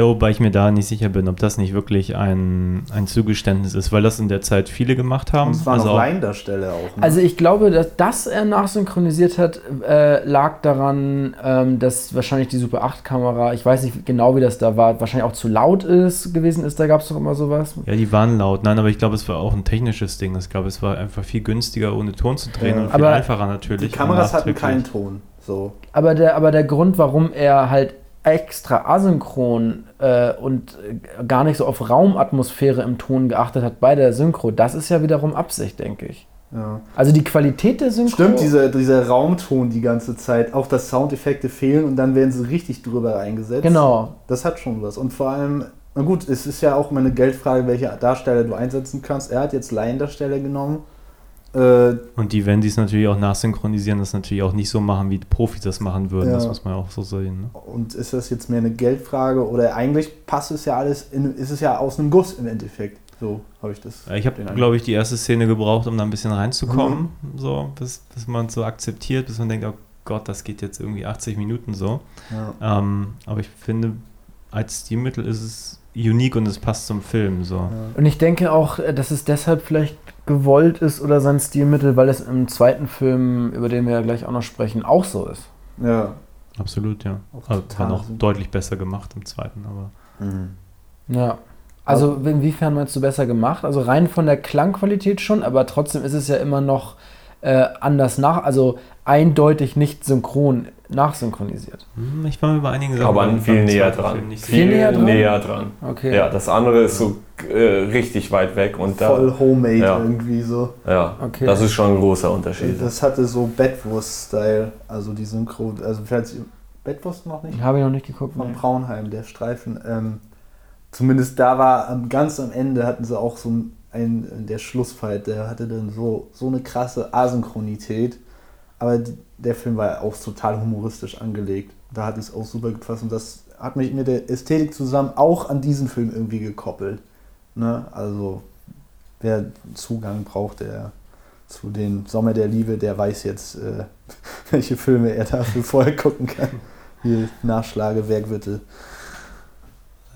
Ja, wobei ich mir da nicht sicher bin, ob das nicht wirklich ein, ein Zugeständnis ist, weil das in der Zeit viele gemacht haben. Und es waren also noch auch- Laiendarsteller auch. Ne? Also ich glaube, dass, dass er nachsynchronisiert hat, äh, lag daran, ähm, dass wahrscheinlich die Super 8-Kamera, ich weiß nicht genau, wie das da war, wahrscheinlich auch zu laut ist gewesen ist. Da gab es doch immer sowas. Ja, die waren laut. Nein, aber ich glaube, es war auch ein technisches Ding. Ich glaube, es war einfach viel günstiger, ohne Ton zu drehen Ja. und viel Aber einfacher natürlich. die Kameras hatten keinen. Ton. So. Aber der, aber der Grund, warum er halt extra asynchron äh, und gar nicht so auf Raumatmosphäre im Ton geachtet hat bei der Synchro, das ist ja wiederum Absicht, denke ich. Ja. Also die Qualität der Synchro. Stimmt, dieser, dieser Raumton die ganze Zeit, auch dass Soundeffekte fehlen und dann werden sie richtig drüber eingesetzt. Genau. Das hat schon was. Und vor allem, na gut, es ist ja auch immer eine Geldfrage, welche Darsteller du einsetzen kannst. Er hat jetzt Laiendarsteller genommen. Äh, Und die, wenn die es natürlich auch nachsynchronisieren, das natürlich auch nicht so machen, wie Profis das machen würden. Ja. Das muss man auch so sehen. Ne? und ist das jetzt mehr eine Geldfrage oder eigentlich passt es ja alles, in, ist es ja aus einem Guss im Endeffekt. So habe ich das. Ja, Ich habe, glaube ich, die erste Szene gebraucht, um da ein bisschen reinzukommen, Mhm. so, bis, bis man es so akzeptiert, bis man denkt, oh Gott, das geht jetzt irgendwie 80 Minuten so. Ja. Ähm, aber ich finde, als Stilmittel ist es unique und es passt zum Film. So. Und ich denke auch, äh, dass es deshalb vielleicht gewollt ist oder sein Stilmittel, weil es im zweiten Film, über den wir ja gleich auch noch sprechen, auch so ist. Ja. Absolut, ja. Auch Also, war noch deutlich besser gemacht im zweiten, aber. Ja. Also inwiefern meinst du besser gemacht? Also rein von der Klangqualität schon, aber trotzdem ist es ja immer noch äh, anders nach, also eindeutig nicht synchron nachsynchronisiert. Hm, Ich war mir bei einigen Sachen Aber beim viel näher dran. Nicht Viel näher dran? näher dran. Okay. Ja, das andere ist so äh, richtig weit weg und da. Voll homemade Ja. irgendwie so. Ja, Okay. das ist schon ein großer Unterschied. Das hatte so Bettwurst-Style, also die Synchro, also ihr Bettwurst noch nicht? Habe ich noch nicht geguckt. Von Nee. Braunheim, der Streifen. Ähm, zumindest da war am, ganz am Ende hatten sie auch so ein, ein der Schlussfight, der hatte dann so, so eine krasse Asynchronität. Aber der Film war auch total humoristisch angelegt. Da hat es auch super gepasst und das hat mich mit der Ästhetik zusammen auch an diesen Film irgendwie gekoppelt. Ne? Also wer Zugang braucht, der zu den Sommer der Liebe, der weiß jetzt, äh, welche Filme er dafür vorher gucken kann. Hier Nachschlagewerk bitte.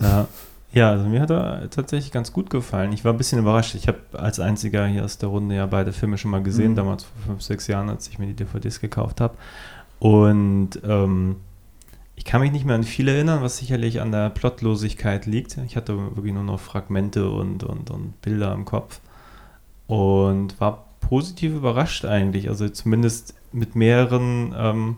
Ja. Ja, also mir hat er tatsächlich ganz gut gefallen. Ich war ein bisschen überrascht. Ich habe als einziger hier aus der Runde ja beide Filme schon mal gesehen, Mhm. damals vor fünf, sechs Jahren, als ich mir die DVDs gekauft habe. Und ähm, ich kann mich nicht mehr an viel erinnern, was sicherlich an der Plotlosigkeit liegt. Ich hatte wirklich nur noch Fragmente und, und, und Bilder im Kopf. Und war positiv überrascht eigentlich. Also zumindest mit mehreren ähm,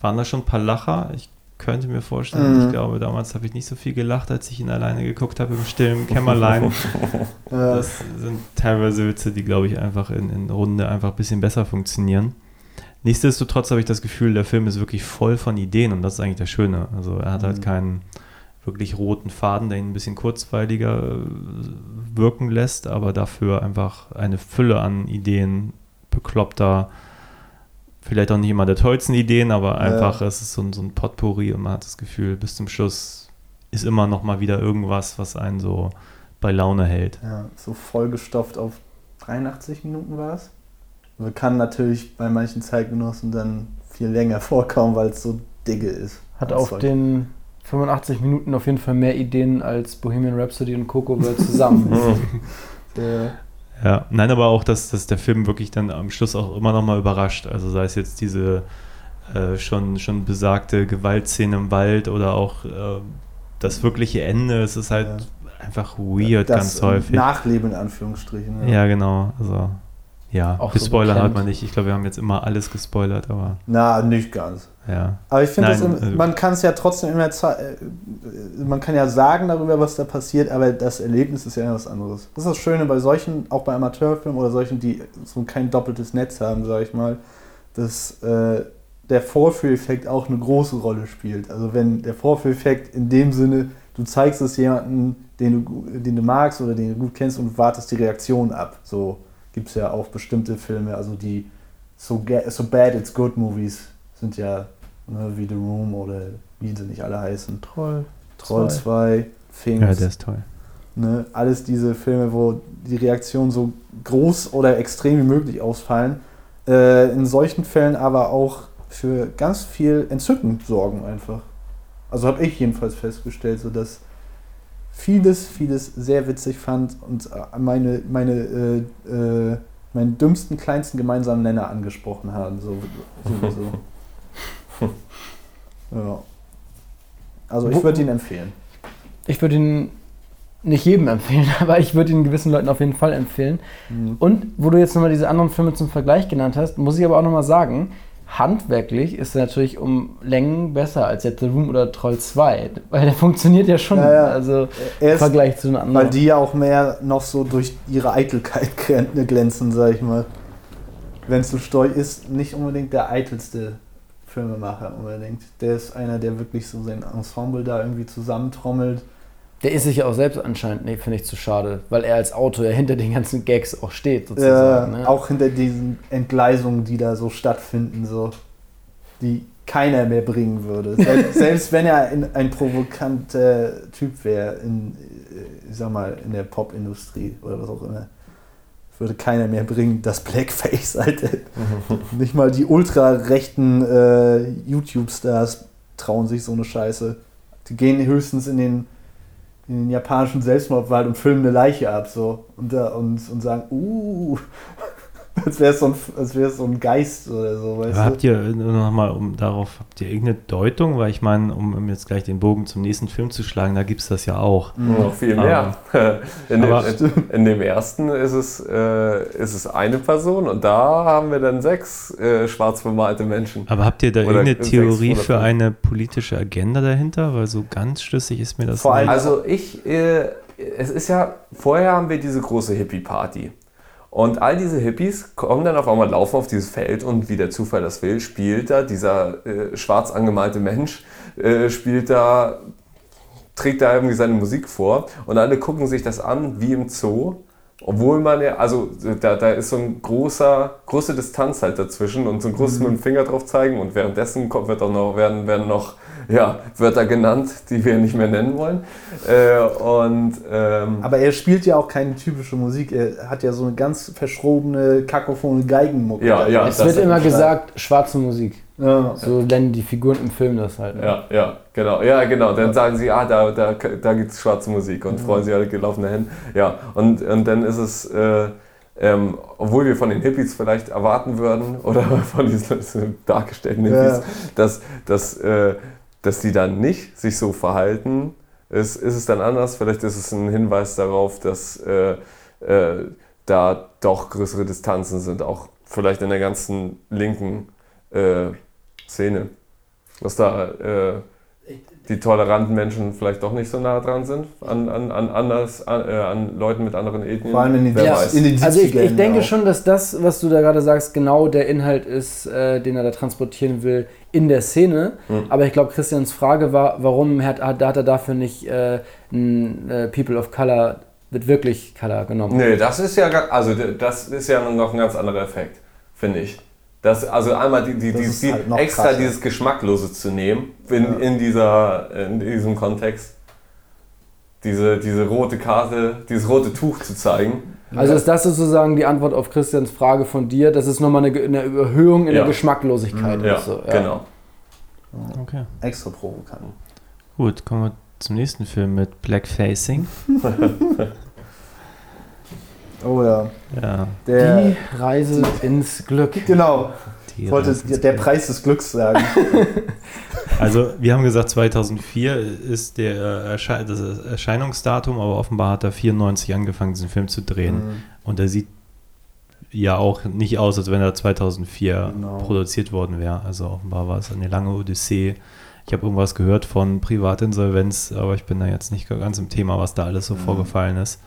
waren da schon ein paar Lacher. Ich könnte mir vorstellen, Mhm. ich glaube, damals habe ich nicht so viel gelacht, als ich ihn alleine geguckt habe im stillen Kämmerlein. Das sind teilweise Witze, die, glaube ich, einfach in, in Runde einfach ein bisschen besser funktionieren. Nichtsdestotrotz habe ich das Gefühl, der Film ist wirklich voll von Ideen und das ist eigentlich das Schöne. Also er hat halt Mhm. keinen wirklich roten Faden, der ihn ein bisschen kurzweiliger äh, wirken lässt, aber dafür einfach eine Fülle an Ideen, bekloppter, vielleicht auch nicht immer der tollsten Ideen, aber einfach es ist so ein, so ein Potpourri und man hat das Gefühl, bis zum Schluss ist immer noch mal wieder irgendwas, was einen so bei Laune hält. ja, so vollgestopft auf 83 Minuten war es. Also kann natürlich bei manchen Zeitgenossen dann viel länger vorkommen, weil es so dicke ist. Hat auf Zeug. den 85 Minuten auf jeden Fall mehr Ideen als Bohemian Rhapsody und Coco World zusammen. Äh, Ja, nein, aber auch, dass, dass der Film wirklich dann am Schluss auch immer noch mal überrascht. Also sei es jetzt diese äh, schon, schon besagte Gewaltszene im Wald oder auch äh, das wirkliche Ende. Es ist halt einfach weird das ganz häufig. Nachleben in Anführungsstrichen. ja, genau. Also, ja, Auch so gespoilert hat bekannt. man nicht. Ich glaube, wir haben jetzt immer alles gespoilert, aber Na, nicht ganz. Ja. Aber ich finde, also- man kann es ja trotzdem immer äh, man kann ja sagen darüber, was da passiert, aber das Erlebnis ist ja immer was anderes. Das ist das Schöne bei solchen, auch bei Amateurfilmen oder solchen, die so kein doppeltes Netz haben, sage ich mal, dass äh, der Vorführeffekt auch eine große Rolle spielt. Also wenn der Vorführeffekt in dem Sinne, du zeigst es jemandem, den du, den du magst oder den du gut kennst und wartest die Reaktion ab. So gibt es ja auch bestimmte Filme, also die so, so bad it's good Movies sind ja ne, wie The Room oder wie sie nicht alle heißen. Troll. Troll Zwei. 2, Things. ja, der ist toll. ne, alles diese Filme, wo die Reaktionen so groß oder extrem wie möglich ausfallen. Äh, in solchen Fällen aber auch für ganz viel Entzücken sorgen einfach. Also habe ich jedenfalls festgestellt, so dass vieles, vieles sehr witzig fand und äh, meine, meine, äh, äh, meinen dümmsten, kleinsten gemeinsamen Nenner angesprochen haben. So, sowieso. ja. Also ich würde ihn empfehlen. Ich würde ihn nicht jedem empfehlen, aber ich würde ihn gewissen Leuten auf jeden Fall empfehlen. Mhm. Und wo du jetzt nochmal diese anderen Filme zum Vergleich genannt hast, muss ich aber auch nochmal sagen, handwerklich ist er natürlich um Längen besser als jetzt The Room oder Troll 2, weil der funktioniert ja schon, Ja, ja. also Er im Vergleich zu den anderen. Weil die ja auch mehr noch so durch ihre Eitelkeit glän- glänzen, sag ich mal. Wenn es so Steu ist, nicht unbedingt der eitelste Filmemacher unbedingt. Der ist einer, der wirklich so sein Ensemble da irgendwie zusammentrommelt. Der ist sich ja auch selbst anscheinend, nee, finde ich zu schade, weil er als Autor ja hinter den ganzen Gags auch steht, sozusagen. ne? Auch hinter diesen Entgleisungen, die da so stattfinden, so die keiner mehr bringen würde. Selbst, selbst wenn er in, ein provokanter Typ wäre, in, äh, ich sag mal, in der Popindustrie oder was auch immer, würde keiner mehr bringen, das Blackface, Alter. Nicht mal die ultra-rechten äh, YouTube-Stars trauen sich so eine Scheiße. Die gehen höchstens in den, in den japanischen Selbstmordwald und filmen eine Leiche ab so und, da, und, und sagen, uh, als wäre es so, ein- als wär's so ein Geist oder so, weißt Aber habt ihr nur noch mal um darauf, habt ihr irgendeine Deutung? Weil ich meine, um, um jetzt gleich den Bogen zum nächsten Film zu schlagen, da gibt es das ja auch. Noch viel mehr. In dem, in, dem ersten ist es, äh, ist es eine Person und da haben wir dann sechs äh, schwarz bemalte Menschen. Aber habt ihr da Oder irgendeine Theorie für eine politische Agenda dahinter? Weil so ganz schlüssig ist mir das Vor allem- nicht. Also ich, äh, es ist ja, vorher haben wir diese große Hippie-Party. Und all diese Hippies kommen dann auf einmal laufen auf dieses Feld und wie der Zufall das will, spielt da dieser äh, schwarz angemalte Mensch, äh, spielt da, trägt da irgendwie seine Musik vor und alle gucken sich das an wie im Zoo. Obwohl man ja, also da, da ist so ein großer, große Distanz halt dazwischen und so ein großes mit dem Finger drauf zeigen und währenddessen kommt, wird auch noch, werden, werden noch ja, Wörter genannt, die wir nicht mehr nennen wollen. Äh, und ähm, Aber er spielt ja auch keine typische Musik. Er hat ja so eine ganz verschrobene, kakophone Geigenmucke. Ja, ja. Es wird immer gesagt, schwarze Musik. Ja. So nennen die Figuren im Film das halt. ne? ja, ja, genau, ja, genau. Dann sagen sie, ah, da, da, da gibt es schwarze Musik und freuen sich alle gelaufene Hände. Ja, und, und dann ist es, äh, ähm, obwohl wir von den Hippies vielleicht erwarten würden oder von diesen dargestellten Hippies, Ja. dass, dass, äh, dass die dann nicht sich so verhalten, ist, ist es dann anders. Vielleicht ist es ein Hinweis darauf, dass äh, äh, da doch größere Distanzen sind, auch vielleicht in der ganzen linken äh, Szene. Dass da äh, die toleranten Menschen vielleicht doch nicht so nah dran sind an, an, an, anders, an, äh, an Leuten mit anderen Ethnien. Vor allem in den, Wer Ja, weiß. in den Also ich, 70ern ich denke auch. schon, dass das, was du da gerade sagst, genau der Inhalt ist, äh, den er da transportieren will in der Szene. Mhm. Aber ich glaube, Christians Frage war, warum hat, hat, hat er dafür nicht äh, ein äh, People of Color mit wirklich Color genommen? Nee, das ist ja, also das ist ja noch ein ganz anderer Effekt, finde ich. Das, also einmal die, die, Das die, ist die halt extra krasser. dieses Geschmacklose zu nehmen in, in, dieser, in diesem Kontext. Diese, diese rote Karte, dieses rote Tuch zu zeigen. Also ist das sozusagen die Antwort auf Christians Frage von dir, dass es nochmal eine, eine Überhöhung in Ja. der Geschmacklosigkeit Ja, ist. So, genau. Okay. Extra provokant. Gut, kommen wir zum nächsten Film mit Blackfacing. Oh ja. Ja, Der, Die Reise ins Glück. genau. die Ich wollte der Glück. Preis des Glücks sagen. Also, wir haben gesagt, 2004 ist der Ersche das Erscheinungsdatum, aber offenbar hat er 94 angefangen, diesen Film zu drehen. Mhm. Und er sieht ja auch nicht aus, als wenn er 2004 Genau. produziert worden wäre. Also offenbar war es eine lange Odyssee. Ich habe irgendwas gehört von Privatinsolvenz, aber ich bin da jetzt nicht ganz im Thema, was da alles so Mhm. vorgefallen ist,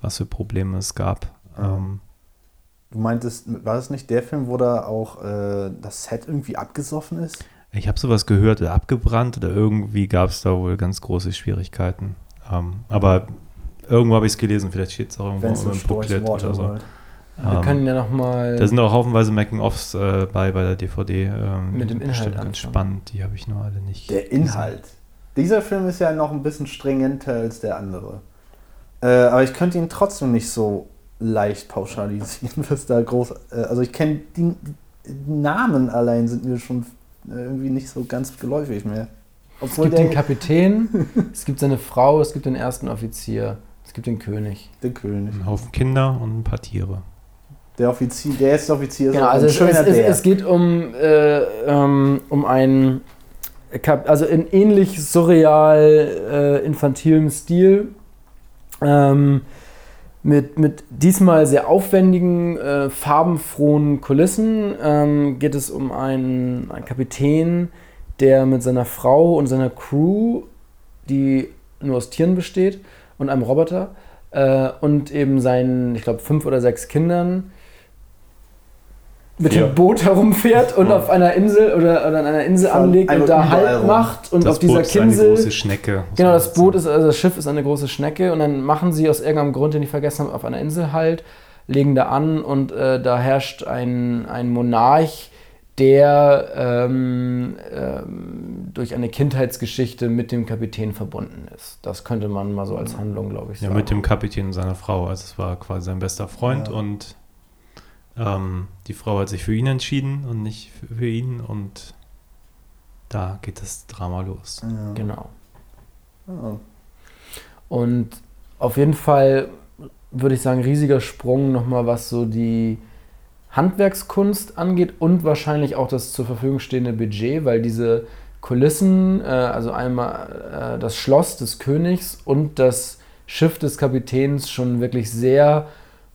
was für Probleme es gab. Ja. Ähm, Du meintest, war das nicht der Film, wo da auch äh, das Set irgendwie abgesoffen ist? ich habe sowas gehört, oder abgebrannt oder irgendwie gab es da wohl ganz große Schwierigkeiten. Ähm, aber irgendwo habe ich es gelesen, vielleicht steht es auch irgendwo so im Booklet oder so. Waterworld. Wir Ähm, können ja nochmal. Da sind auch haufenweise Making-ofs äh, bei, bei der DVD. Ähm, Mit dem Inhalt ganz anfangen. spannend. Die habe ich nur alle nicht. Der Inhalt. Dieser Film ist ja noch ein bisschen stringenter als der andere. Äh, aber ich könnte ihn trotzdem nicht so leicht pauschalisieren, was da groß. Äh, also ich kenne die, die Namen allein sind mir schon äh, irgendwie nicht so ganz geläufig mehr. es Obwohl gibt der, den Kapitän, es gibt seine Frau, es gibt den ersten Offizier, es gibt den König. der König. Ein Haufen Kinder und ein paar Tiere. Der Offizier, der erste Offizier ist Genau, also ein es, schöner es, es, es geht um, äh, ähm, um einen, Kap also in ähnlich surreal äh, infantilem Stil. Ähm, mit, mit diesmal sehr aufwendigen, äh, farbenfrohen Kulissen ähm, geht es um einen, einen Kapitän, der mit seiner Frau und seiner Crew, die nur aus Tieren besteht, und einem Roboter äh, und eben seinen, ich glaube, fünf oder sechs Kindern mit Vier. dem Boot herumfährt und Ja. auf einer Insel oder, oder an einer Insel Fahren anlegt und da Halt rum. macht und das auf dieser Boot ist eine Insel. große Schnecke. Genau, das Boot ist, also das Schiff ist eine große Schnecke und dann machen sie aus irgendeinem Grund, den ich vergessen habe, auf einer Insel halt, legen da an und äh, da herrscht ein, ein Monarch, der ähm, ähm, durch eine Kindheitsgeschichte mit dem Kapitän verbunden ist. Das könnte man mal so als Handlung, glaube ich, Ja, sagen. mit dem Kapitän und seiner Frau. Also es war quasi sein bester Freund Ja. und ähm, die Frau hat sich für ihn entschieden und nicht für, ihn und da geht das Drama los. Ja. Genau. Oh. Und auf jeden Fall würde ich sagen, riesiger Sprung nochmal, was so die Handwerkskunst angeht und wahrscheinlich auch das zur Verfügung stehende Budget, weil diese Kulissen, äh, also einmal äh, das Schloss des Königs und das Schiff des Kapitäns schon wirklich sehr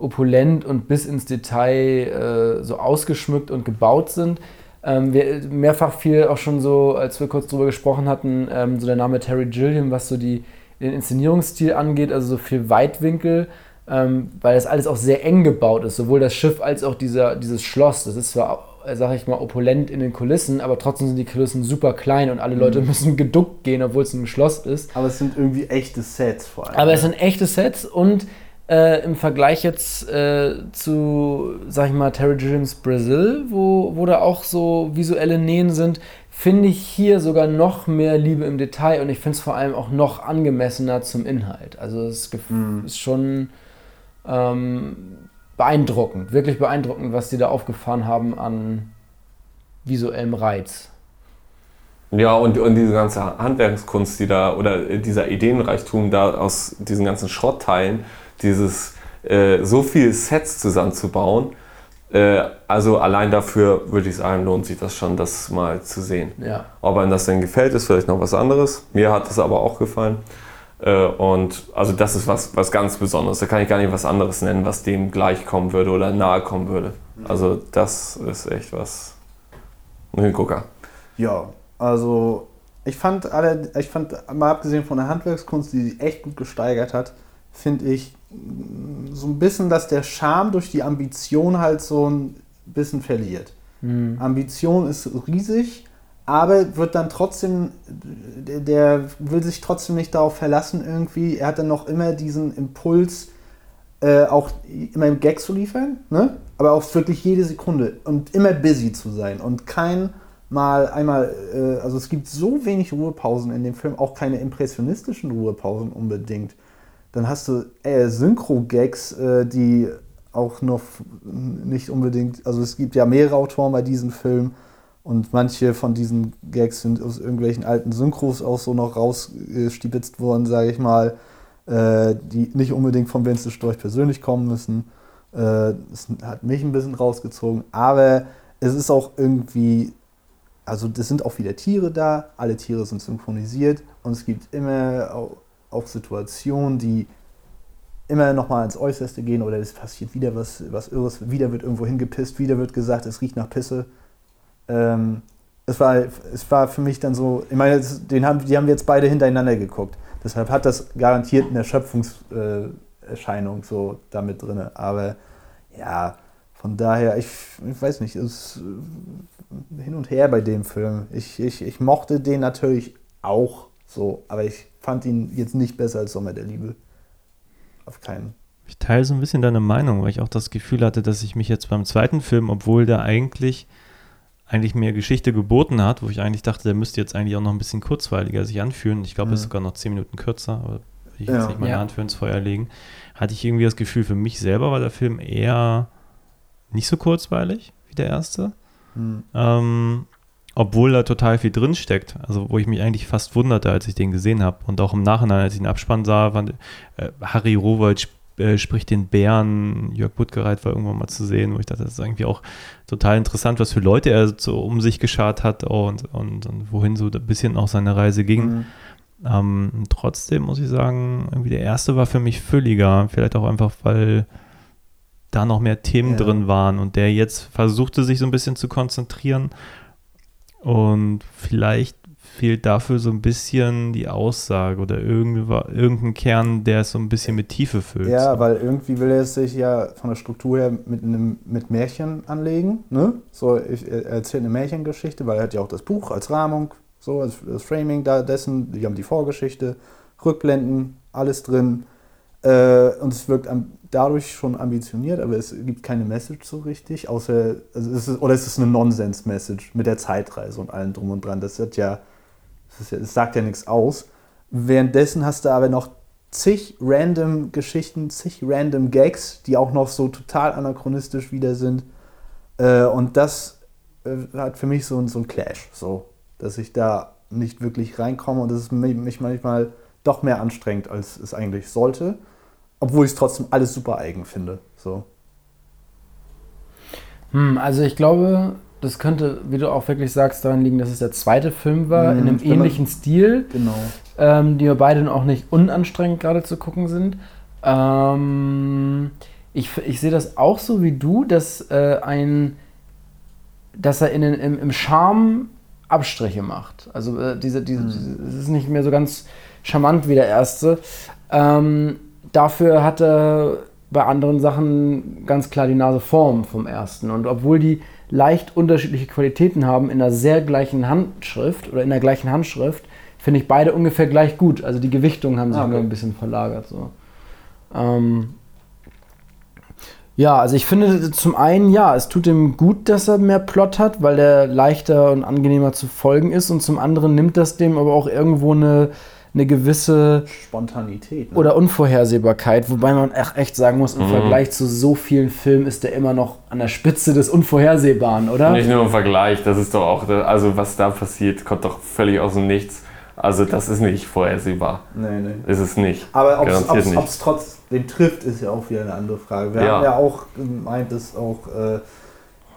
opulent und bis ins Detail äh, so ausgeschmückt und gebaut sind. Ähm, wir, mehrfach fiel auch schon so, als wir kurz drüber gesprochen hatten, ähm, so der Name Terry Gilliam, was so die, den Inszenierungsstil angeht, also so viel Weitwinkel, ähm, weil das alles auch sehr eng gebaut ist, sowohl das Schiff als auch dieser, dieses Schloss. Das ist zwar, sag ich mal, opulent in den Kulissen, aber trotzdem sind die Kulissen super klein und alle Leute müssen geduckt gehen, obwohl es ein Schloss ist. Aber es sind irgendwie echte Sets vor allem. Aber es sind echte Sets und äh, im Vergleich jetzt äh, zu, sag ich mal, Terry Gilliams Brazil, wo, wo da auch so visuelle Nähen sind, finde ich hier sogar noch mehr Liebe im Detail und ich finde es vor allem auch noch angemessener zum Inhalt. Also es Mhm. ist schon ähm, beeindruckend, wirklich beeindruckend, was die da aufgefahren haben an visuellem Reiz. Ja, und, und diese ganze Handwerkskunst, die da, oder dieser Ideenreichtum da aus diesen ganzen Schrottteilen, dieses äh, so viel Sets zusammenzubauen, äh, also allein dafür würde ich sagen, lohnt sich das schon, das mal zu sehen. Ja. Ob einem das denn gefällt, ist vielleicht noch was anderes. Mir hat es aber auch gefallen. Äh, und also das ist was, was ganz Besonderes. Da kann ich gar nicht was anderes nennen, was dem gleichkommen würde oder nahe kommen würde. Also das ist echt was. Ein Hingucker. Ja, also ich fand alle, ich fand mal abgesehen von der Handwerkskunst, die sich echt gut gesteigert hat, finde ich so ein bisschen, dass der Charme durch die Ambition halt so ein bisschen verliert. Ambition ist riesig, aber wird dann trotzdem, der, der will sich trotzdem nicht darauf verlassen irgendwie. Er hat dann noch immer diesen Impuls, äh, auch immer im Gag zu liefern, ne? aber auch wirklich jede Sekunde und immer busy zu sein und kein mal einmal, äh, also es gibt so wenig Ruhepausen in dem Film, auch keine impressionistischen Ruhepausen unbedingt. Dann hast du äh, Synchro-Gags, äh, die auch noch nicht unbedingt, also es gibt ja mehrere Autoren bei diesem Film und manche von diesen Gags sind aus irgendwelchen alten Synchros auch so noch rausgestibitzt worden, sage ich mal, äh, die nicht unbedingt von Vince Storch persönlich kommen müssen. Äh, das hat mich ein bisschen rausgezogen, aber es ist auch irgendwie, also es sind auch wieder Tiere da, alle Tiere sind synchronisiert und es gibt immer auch, Situationen, die immer nochmal ins Äußerste gehen oder es passiert wieder was, was Irres, wieder wird irgendwo hingepisst, wieder wird gesagt, es riecht nach Pisse. Ähm, es, war, es war für mich dann so, ich meine, den haben, die haben wir jetzt beide hintereinander geguckt. Deshalb hat das garantiert eine Erschöpfungserscheinung äh, so damit drin. Aber ja, von daher, ich, ich weiß nicht, es ist äh, hin und her bei dem Film. Ich, ich, ich mochte den natürlich auch so, aber ich fand ihn jetzt nicht besser als Sommer der Liebe. Auf keinen. Ich teile so ein bisschen deine Meinung, weil ich auch das Gefühl hatte, dass ich mich jetzt beim zweiten Film, obwohl der eigentlich eigentlich mehr Geschichte geboten hat, wo ich eigentlich dachte, der müsste jetzt eigentlich auch noch ein bisschen kurzweiliger sich anfühlen. Ich glaube, er ist Mhm. sogar noch zehn Minuten kürzer, aber will ich Ja. jetzt nicht meine Ja. Hand für ins Feuer legen. Hatte ich irgendwie das Gefühl, für mich selber war der Film eher nicht so kurzweilig wie der erste. Hm. Ähm, obwohl da total viel drin steckt. Also wo ich mich eigentlich fast wunderte, als ich den gesehen habe. Und auch im Nachhinein, als ich den Abspann sah, fand, äh, Harry Rowold äh, spricht den Bären, Jörg Buttgereit war irgendwann mal zu sehen, wo ich dachte, das ist irgendwie auch total interessant, was für Leute er so um sich geschart hat und, und, und wohin so ein bisschen auch seine Reise ging. Mhm. Ähm, trotzdem muss ich sagen, irgendwie der erste war für mich fülliger. Vielleicht auch einfach, weil da noch mehr Themen Ja. drin waren und der jetzt versuchte, sich so ein bisschen zu konzentrieren. Und vielleicht fehlt dafür so ein bisschen die Aussage oder irgendein Kern, der es so ein bisschen mit Tiefe füllt. Ja, so. weil irgendwie will er sich ja von der Struktur her mit einem mit Märchen anlegen. Ne? So, ich, er erzählt eine Märchengeschichte, weil er hat ja auch das Buch als Rahmung, so als das Framing da dessen. Die haben die Vorgeschichte, Rückblenden, alles drin. Äh, und es wirkt dadurch schon ambitioniert, aber es gibt keine Message so richtig, außer also es ist, oder es ist eine Nonsens-Message mit der Zeitreise und allem drum und dran. Das hat ja, das, ist ja, das sagt ja nichts aus. Währenddessen hast du aber noch zig random Geschichten, zig random Gags, die auch noch so total anachronistisch wieder sind. Äh, und das äh, hat für mich so, so ein Clash, so, dass ich da nicht wirklich reinkomme und es mich, mich manchmal doch mehr anstrengend, als es eigentlich sollte. Obwohl ich es trotzdem alles super eigen finde. So. Hm, also ich glaube, das könnte, wie du auch wirklich sagst, daran liegen, dass es der zweite Film war, Hm, in einem ähnlichen Stil, Genau. ähm, die wir beide auch nicht unanstrengend gerade zu gucken sind. Ähm, ich, ich sehe das auch so wie du, dass äh, ein, dass er in, den- im, im Charme Abstriche macht. Also äh, diese, diese, diese, es ist nicht mehr so ganz charmant wie der erste. Ähm, dafür hat er bei anderen Sachen ganz klar die Nase vorn vom ersten. Und obwohl die leicht unterschiedliche Qualitäten haben in der sehr gleichen Handschrift oder in der gleichen Handschrift, finde ich beide ungefähr gleich gut. Also die Gewichtungen haben sich Ah, okay. nur ein bisschen verlagert. So. Ähm, ja, also ich finde zum einen, ja, es tut ihm gut, dass er mehr Plot hat, weil er leichter und angenehmer zu folgen ist. Und zum anderen nimmt das dem aber auch irgendwo eine, eine gewisse Spontanität. Ne? oder Unvorhersehbarkeit, wobei man echt, sagen muss, Mhm. im Vergleich zu so vielen Filmen ist der immer noch an der Spitze des Unvorhersehbaren, oder? Nicht nur im Vergleich, das ist doch auch, also was da passiert, kommt doch völlig aus dem Nichts. Also das ist nicht vorhersehbar. nee, nee. Ist es nicht. Aber ob es trotzdem trifft, ist ja auch wieder eine andere Frage. Wir Ja. haben ja auch gemeint, dass auch äh,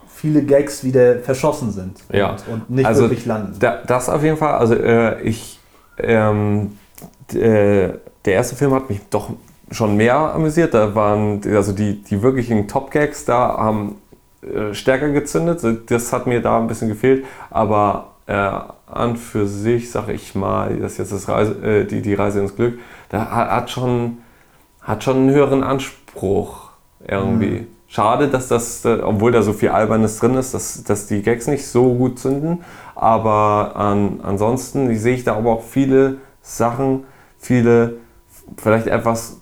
viele Gags wieder verschossen sind Ja. und, und nicht Also, wirklich landen. Da, das auf jeden Fall. Also äh, ich, ähm, äh, der erste Film hat mich doch schon mehr amüsiert. Da waren also die, die wirklichen Top-Gags da haben äh, stärker gezündet. Das hat mir da ein bisschen gefehlt. Aber äh, an für sich, sage ich mal, das jetzt das Reise, äh, die, die Reise ins Glück, da hat, schon hat schon einen höheren Anspruch irgendwie. Schade, dass das, äh, obwohl da so viel Albernes drin ist, dass, dass die Gags nicht so gut zünden. Aber an, ansonsten sehe ich da aber auch viele Sachen, viele vielleicht etwas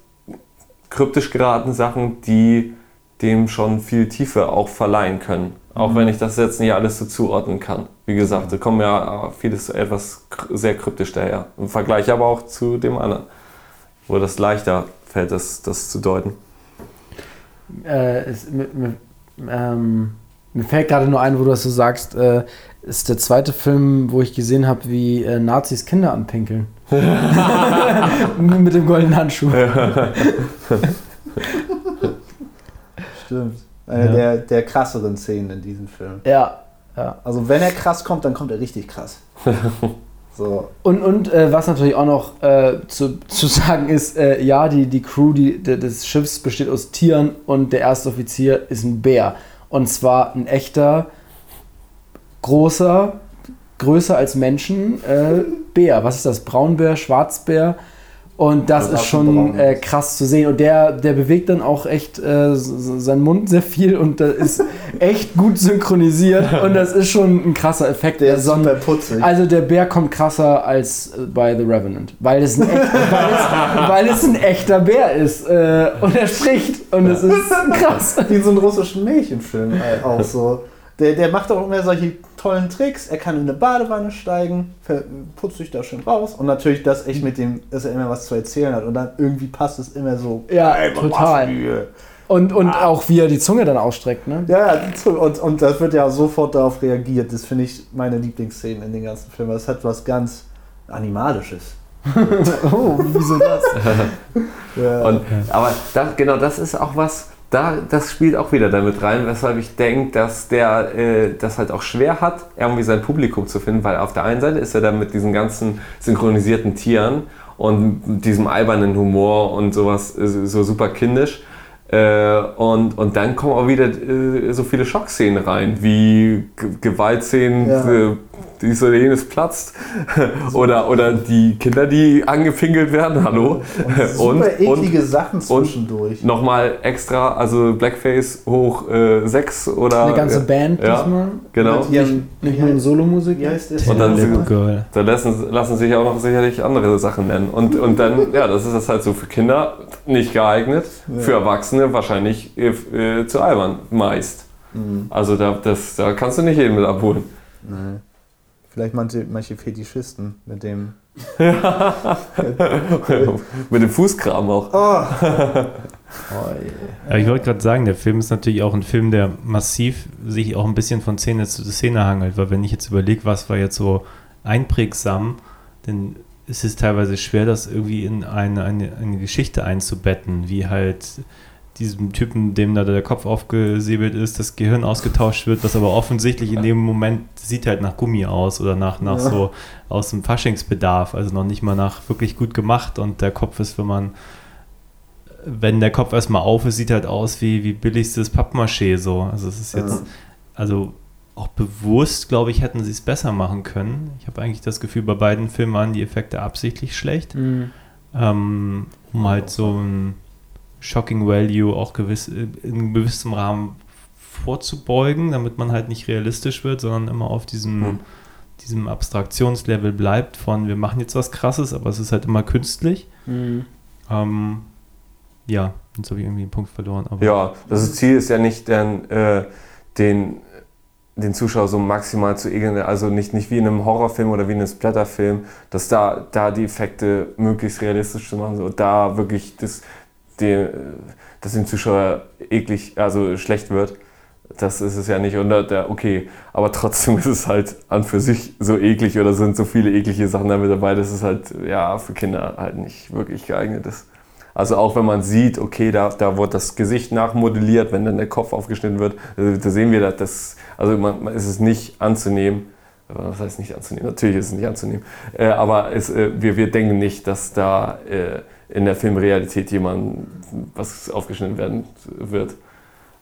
kryptisch geratene Sachen, die dem schon viel Tiefe auch verleihen können. Auch wenn ich das jetzt nicht alles so zuordnen kann. Wie gesagt, da kommen ja vieles etwas sehr kryptisch daher. Im Vergleich aber auch zu dem anderen, wo das leichter fällt, das, das zu deuten. Äh, es, ähm, mir fällt gerade nur ein, wo du das so sagst, äh, ist der zweite Film, wo ich gesehen habe, wie äh, Nazis Kinder anpinkeln. Mit dem goldenen Handschuh. Stimmt. Eine Ja. der, der krasseren Szenen in diesem Film. Ja, ja. Also wenn er krass kommt, dann kommt er richtig krass. So. Und, und äh, was natürlich auch noch äh, zu, zu sagen ist, äh, ja, die, die Crew die, de- des Schiffs besteht aus Tieren und der erste Offizier ist ein Bär. Und zwar ein echter, großer, größer als Menschen äh, Bär. Was ist das? Braunbär, Schwarzbär? Und das Das ist schon äh, krass zu sehen. Und der, der bewegt dann auch echt äh, seinen Mund sehr viel und das ist echt gut synchronisiert. Und das ist schon ein krasser Effekt. Der ist Son- super putzig. also der Bär kommt krasser als äh, bei The Revenant, weil es ein, echt, weil es, weil es ein echter Bär ist äh, und er spricht und es ist krass. Wie so einen russischen Märchenfilm äh, auch so. Der, der macht auch immer solche tollen Tricks. Er kann in eine Badewanne steigen, putzt sich da schön raus. Und natürlich das echt mit dem, dass er immer was zu erzählen hat. Und dann irgendwie passt es immer so. Ja, Ey, total. Und, und auch wie er die Zunge dann ausstreckt, ne? Ja, und, und das wird ja sofort darauf reagiert. Das finde ich meine Lieblingsszenen in den ganzen Filmen. Das hat was ganz Animalisches. Oh, wieso das? Ja. Und, aber das, genau das ist auch was, da, das spielt auch wieder damit rein, weshalb ich denke, dass der äh, das halt auch schwer hat, irgendwie sein Publikum zu finden, weil auf der einen Seite ist er dann mit diesen ganzen synchronisierten Tieren und diesem albernen Humor und sowas äh, so super kindisch. Äh, und, und dann kommen auch wieder äh, so viele Schockszenen rein, wie G Gewaltszenen, Ja. Äh, dies oder jenes platzt. oder, oder die Kinder, die angepinkelt werden, hallo. Super eklige Sachen zwischendurch. Nochmal extra, also Blackface hoch 6 oder. Eine ganze Band ja, diesmal. Genau. Mit ihrem- Nicht nur Solomusik. Und dann Little sie- Girl. Da lassen, lassen sich auch noch sicherlich andere Sachen nennen. Und, und dann, ja, das ist das halt so für Kinder nicht geeignet, für Erwachsene wahrscheinlich äh, äh, zu albern, meist. Mhm. Also da, das, da kannst du nicht jeden mit abholen. Nee. Vielleicht manche, manche Fetischisten mit dem. mit dem Fußkram auch. Oh, Aber ich wollte gerade sagen, der Film ist natürlich auch ein Film, der massiv sich auch ein bisschen von Szene zu Szene hangelt, weil wenn ich jetzt überlege, was war jetzt so einprägsam, denn es ist teilweise schwer, das irgendwie in eine, eine, eine Geschichte einzubetten, wie halt diesem Typen, dem da der Kopf aufgesäbelt ist, das Gehirn ausgetauscht wird, was aber offensichtlich in dem Moment sieht halt nach Gummi aus oder nach, nach Ja. so aus dem Faschingsbedarf, also noch nicht mal nach wirklich gut gemacht und der Kopf ist, wenn man wenn der Kopf erstmal auf ist, sieht halt aus wie, wie billigstes Pappmaché so. Also es ist jetzt, also auch bewusst, glaube ich, hätten sie es besser machen können. Ich habe eigentlich das Gefühl, bei beiden Filmen waren die Effekte absichtlich schlecht, Mhm. ähm, um halt so ein Shocking Value auch gewiss, in gewissem Rahmen vorzubeugen, damit man halt nicht realistisch wird, sondern immer auf diesem, Hm. diesem Abstraktionslevel bleibt von wir machen jetzt was krasses, aber es ist halt immer künstlich. Mhm. Ähm, ja, jetzt habe ich irgendwie einen Punkt verloren. Ja, das Ziel ist ja nicht, dann, äh, den, den Zuschauer so maximal zu ekeln, also nicht, nicht wie in einem Horrorfilm oder wie in einem Splatterfilm, dass da, da die Effekte möglichst realistisch zu machen, so da wirklich das, den, dass dem Zuschauer eklig, also schlecht wird. Das ist es ja nicht. Und da, okay, aber trotzdem ist es halt an für sich so eklig oder sind so viele eklige Sachen damit dabei, dass es halt ja für Kinder halt nicht wirklich geeignet ist. Also auch wenn man sieht, okay, da, da wird das Gesicht nachmodelliert, wenn dann der Kopf aufgeschnitten wird, äh, da sehen wir, dass das, also man, man ist es nicht anzunehmen. Äh, Was heißt nicht anzunehmen? Natürlich ist es nicht anzunehmen. Äh, aber es, äh, wir, wir denken nicht, dass da äh, in der Filmrealität jemand was aufgeschnitten werden wird.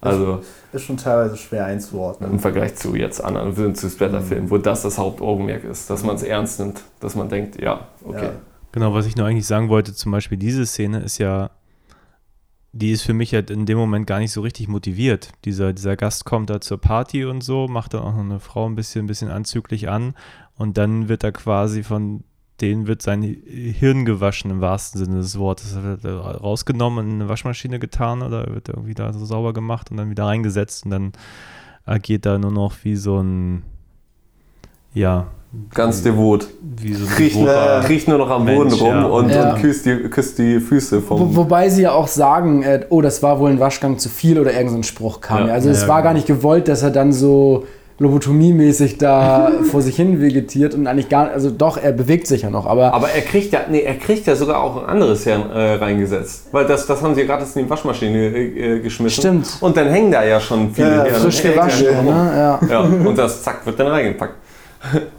Also Ist schon teilweise schwer einzuordnen. im Vergleich zu jetzt anderen Filmen, zu Splatterfilmen, wo das das Hauptaugenmerk ist, dass man es ernst nimmt, dass man denkt, ja, okay. Ja. Genau, was ich nur eigentlich sagen wollte, zum Beispiel diese Szene ist ja, die ist für mich halt in dem Moment gar nicht so richtig motiviert. Dieser, dieser Gast kommt da zur Party und so, macht dann auch noch eine Frau ein bisschen, ein bisschen anzüglich an und dann wird er quasi von denen wird sein Hirn gewaschen im wahrsten Sinne des Wortes. Er wird rausgenommen in eine Waschmaschine getan oder wird irgendwie da so sauber gemacht und dann wieder reingesetzt und dann agiert er nur noch wie so ein, ja, Ganz devot. wie so ein Kriecht, devoter kriecht nur noch am Mensch, Boden rum ja. und, Ja. und küsst, die, küsst die Füße Wo, vom. wobei sie ja auch sagen, äh, oh, das war wohl ein Waschgang zu viel oder irgendein so ein Spruch kam. Ja, Ja, also es ja, war genau. gar nicht gewollt, dass er dann so lobotomiemäßig da vor sich hin vegetiert und eigentlich gar also doch, er bewegt sich ja noch, aber, Aber er kriegt ja, nee, er kriegt ja sogar auch ein anderes Hirn äh, reingesetzt. Weil das, das haben sie gerade in die Waschmaschine äh, geschmissen. Stimmt. Und dann hängen da ja schon viele Ja, frisch gewaschen. ja. Ne? Ja. Ja, und das zack wird dann reingepackt.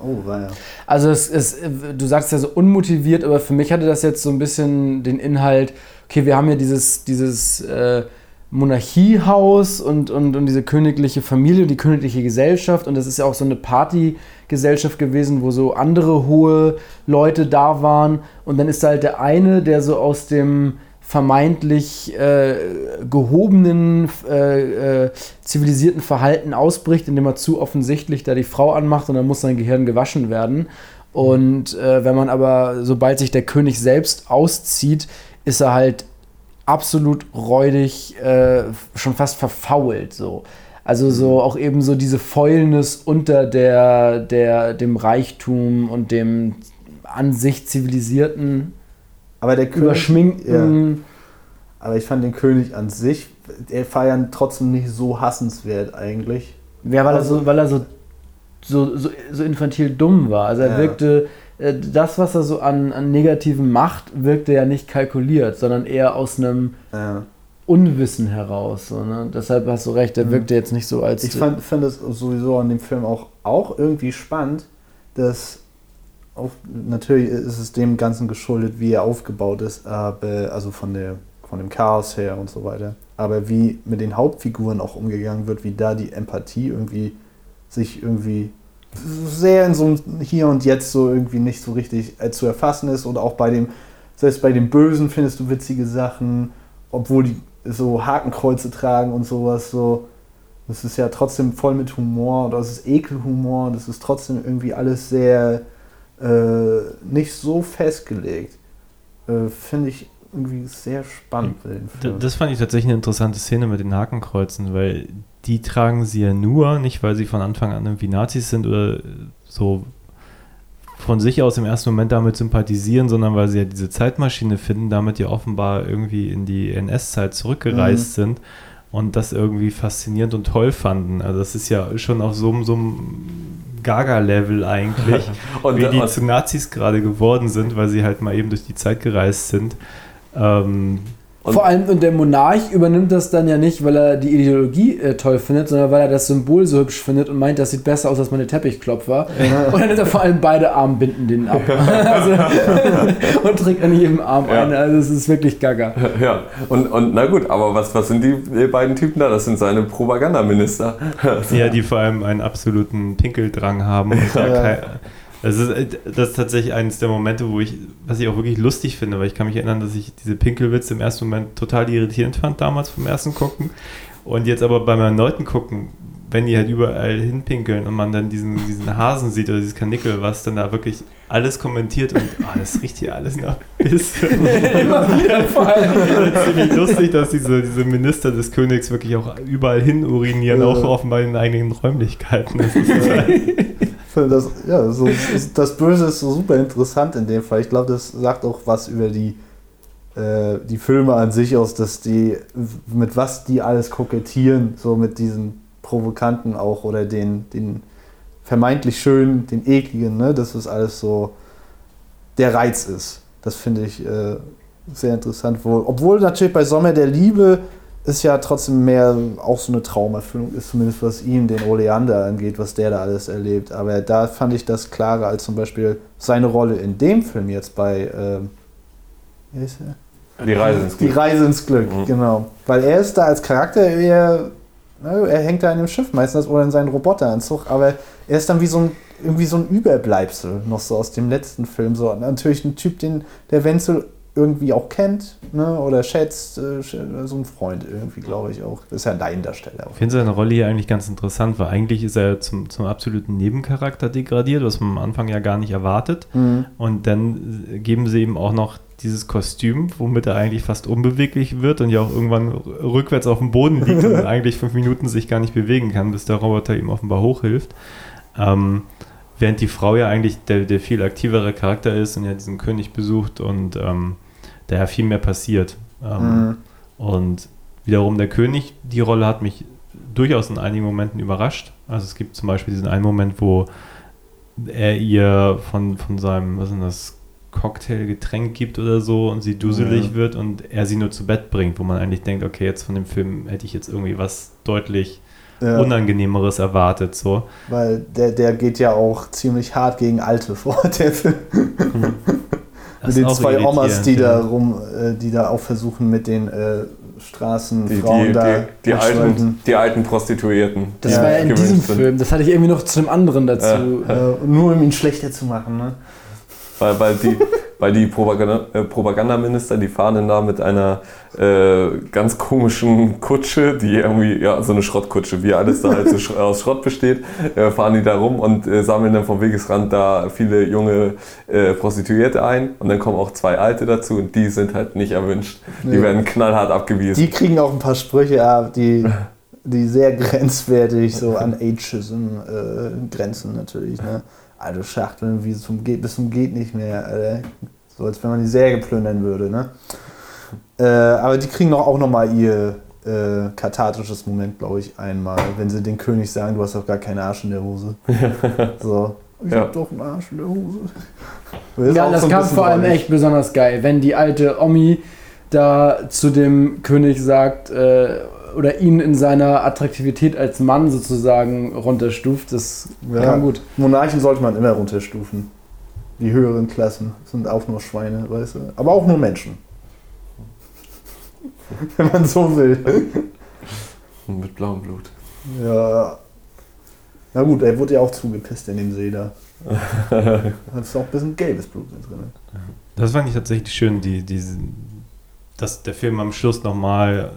Oh, war ja. Also es ist, du sagst ja so unmotiviert, aber für mich hatte das jetzt so ein bisschen den Inhalt, okay, wir haben ja dieses, dieses äh, Monarchiehaus und, und, und diese königliche Familie, die königliche Gesellschaft und das ist ja auch so eine Partygesellschaft gewesen, wo so andere hohe Leute da waren und dann ist da halt der eine, der so aus dem vermeintlich äh, gehobenen, äh, äh, zivilisierten Verhalten ausbricht, indem er zu offensichtlich da die Frau anmacht und dann muss sein Gehirn gewaschen werden. Und äh, wenn man aber, sobald sich der König selbst auszieht, ist er halt absolut räudig, äh, schon fast verfault so. Also so auch eben so diese Fäulnis unter der, der, dem Reichtum und dem an sich zivilisierten, Aber der König, ja, überschminkten. aber ich fand den König an sich, der ja trotzdem nicht so hassenswert eigentlich. Ja, weil er so, weil er so, so, so, so infantil dumm war. Also er Ja. wirkte, das, was er so an, an Negativen macht, wirkte ja nicht kalkuliert, sondern eher aus einem Ja. Unwissen heraus. So, ne? Deshalb hast du recht, er Mhm. wirkte jetzt nicht so als. Ich fand- finde es sowieso an dem Film auch, auch irgendwie spannend, dass auch, natürlich ist es dem Ganzen geschuldet, wie er aufgebaut ist, aber, also von, der, von dem Chaos her und so weiter. Aber wie mit den Hauptfiguren auch umgegangen wird, wie da die Empathie irgendwie sich irgendwie sehr in so einem Hier und Jetzt so irgendwie nicht so richtig äh, zu erfassen ist und auch bei dem, selbst bei den Bösen findest du witzige Sachen, obwohl die so Hakenkreuze tragen und sowas so. Das ist ja trotzdem voll mit Humor und das ist Ekelhumor und das ist trotzdem irgendwie alles sehr äh, nicht so festgelegt. Äh, Finde ich irgendwie sehr spannend. Das fand ich tatsächlich eine interessante Szene mit den Hakenkreuzen, weil die tragen sie ja nur, nicht weil sie von Anfang an irgendwie Nazis sind oder so von sich aus im ersten Moment damit sympathisieren, sondern weil sie ja diese Zeitmaschine finden, damit ja offenbar irgendwie in die NS-Zeit zurückgereist sind und das irgendwie faszinierend und toll fanden. Also das ist ja schon auf so, einem- so einem Gaga-Level eigentlich, Und, wie die und- zu Nazis gerade geworden sind, weil sie halt mal eben durch die Zeit gereist sind. Ähm, Und- Vor allem, und der Monarch übernimmt das dann ja nicht, weil er die Ideologie äh, toll findet, sondern weil er das Symbol so hübsch findet und meint, das sieht besser aus als meine Teppichklopfer. Und dann nimmt er vor allem beide Armbinden denen ab. also, und trägt an jedem Arm Ja. eine. Also es ist wirklich gaga. Ja, und, und na gut, aber was, was sind die beiden Typen da? Das sind seine Propagandaminister. ja, die vor allem einen absoluten Pinkeldrang haben. Und da Ja. kein, das, ist, äh, das ist tatsächlich eines der Momente, wo ich, was ich auch wirklich lustig finde, weil ich kann mich erinnern, dass ich diese Pinkelwitze im ersten Moment total irritierend fand, damals vom ersten Gucken. Und jetzt aber beim erneuten Gucken, wenn die halt überall hinpinkeln und man dann diesen, diesen Hasen sieht oder dieses Kanickel, was dann da wirklich alles kommentiert und ah, das riecht hier alles nach Piss. Immer wieder vor allem. ziemlich lustig, dass diese, diese Minister des Königs wirklich auch überall hin urinieren, auch offenbar in den eigenen Räumlichkeiten. Das ist finde das, ja, so, das Böse ist so super interessant in dem Fall. Ich glaube, das sagt auch was über die, äh, die Filme an sich aus, dass die, mit was die alles kokettieren, so mit diesen Provokanten auch oder den, den vermeintlich schönen, den ekligen, ne? dass das alles so der Reiz ist. Das finde ich äh, sehr interessant. Wohl. Obwohl natürlich bei Sommer der Liebe ist ja trotzdem mehr auch so eine Traumerfüllung ist, zumindest was ihn, den Oleander angeht, was der da alles erlebt. Aber da fand ich das klarer als zum Beispiel seine Rolle in dem Film jetzt bei ähm, wie ist er? Die Reise ins Die Glück. Reise ins Glück, Mhm. genau. Weil er ist da als Charakter eher, er hängt da in dem Schiff meistens oder in seinem Roboteranzug, aber er ist dann wie so ein, irgendwie so ein Überbleibsel noch so aus dem letzten Film. So natürlich ein Typ, den der Wenzel irgendwie auch kennt, ne, oder schätzt, äh, so ein Freund irgendwie, glaube ich auch. Das ist ja ein Laiendarsteller. Ich finde seine Rolle hier eigentlich ganz interessant, weil eigentlich ist er zum, zum absoluten Nebencharakter degradiert, was man am Anfang ja gar nicht erwartet. Mhm. Und dann geben sie ihm auch noch dieses Kostüm, womit er eigentlich fast unbeweglich wird und ja auch irgendwann rückwärts auf dem Boden liegt und eigentlich fünf Minuten sich gar nicht bewegen kann, bis der Roboter ihm offenbar hochhilft. Ähm, während die Frau ja eigentlich der, der viel aktivere Charakter ist und ja diesen König besucht und ähm, da ja viel mehr passiert. Ähm, Mhm. Und wiederum der König, die Rolle hat mich durchaus in einigen Momenten überrascht. Also es gibt zum Beispiel diesen einen Moment, wo er ihr von, von seinem, was ist denn das, Cocktailgetränk gibt oder so und sie duselig Ja. wird und er sie nur zu Bett bringt, wo man eigentlich denkt, okay, jetzt von dem Film hätte ich jetzt irgendwie was deutlich Ja, Unangenehmeres erwartet. So. weil der, der geht ja auch ziemlich hart gegen Alte vor, der Film. Das Mit den zwei Omas, die da ja. rum, äh, die da auch versuchen mit den äh, Straßenfrauen Die, die, da die, die, alten, die alten Prostituierten. Das die war ja in diesem sind. Film. Das hatte ich irgendwie noch zu einem anderen dazu. Äh, nur um ihn schlechter zu machen, ne? Weil, weil die, weil die Propaganda, äh, Propagandaminister, die fahren dann da mit einer äh, ganz komischen Kutsche, die irgendwie, ja, so eine Schrottkutsche, wie alles da halt so aus Schrott besteht, äh, fahren die da rum und äh, sammeln dann vom Wegesrand da viele junge äh, Prostituierte ein. Und dann kommen auch zwei Alte dazu und die sind halt nicht erwünscht. Die Nee. werden knallhart abgewiesen. Die kriegen auch ein paar Sprüche ab, die, die sehr grenzwertig so an Ageism äh, grenzen natürlich, ne? Alte Schachteln, wie zum geht, bis zum geht nicht mehr, Alter. So als wenn man die Säge plündern würde, ne? Äh, aber die kriegen doch auch nochmal ihr äh, kathartisches Moment, glaube ich, einmal, wenn sie den König sagen, du hast doch gar keinen Arsch in der Hose. so. Ich Ja. hab doch einen Arsch in der Hose. Das Ja, das so kam vor allem echt besonders geil, wenn die alte Omi da zu dem König sagt äh, oder ihn in seiner Attraktivität als Mann sozusagen runterstuft. Das Ja. kam gut. Monarchen sollte man immer runterstufen. Die höheren Klassen sind auch nur Schweine, weißt du? Aber auch nur Menschen. Wenn man so will. mit blauem Blut. Ja. Na gut, er wurde ja auch zugepisst in dem See da. Da ist auch ein bisschen gelbes Blut drin. Das fand ich tatsächlich schön, die, diese, dass der Film am Schluss nochmal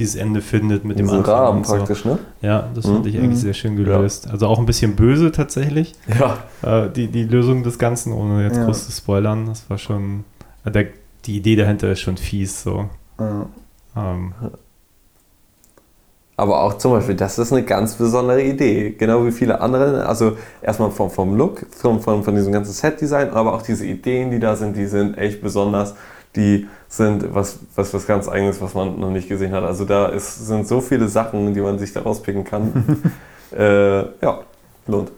dieses Ende findet mit dem Diesen Anfang Rahmen und so. praktisch, ne? Ja, das Mhm. fand ich eigentlich Mhm. sehr schön gelöst. Also auch ein bisschen böse tatsächlich, Ja. äh, die, die Lösung des Ganzen, ohne jetzt Ja. groß zu spoilern. Das war schon, äh, der, die Idee dahinter ist schon fies. So. Ja. Ähm, Aber auch zum Beispiel, das ist eine ganz besondere Idee. Genau wie viele andere. Also erstmal vom, vom Look, vom, von, von diesem ganzen Set-Design, aber auch diese Ideen, die da sind, die sind echt besonders. Die sind was, was, was ganz Eigenes, was man noch nicht gesehen hat. Also da ist, sind so viele Sachen, die man sich da rauspicken kann. äh, ja, lohnt.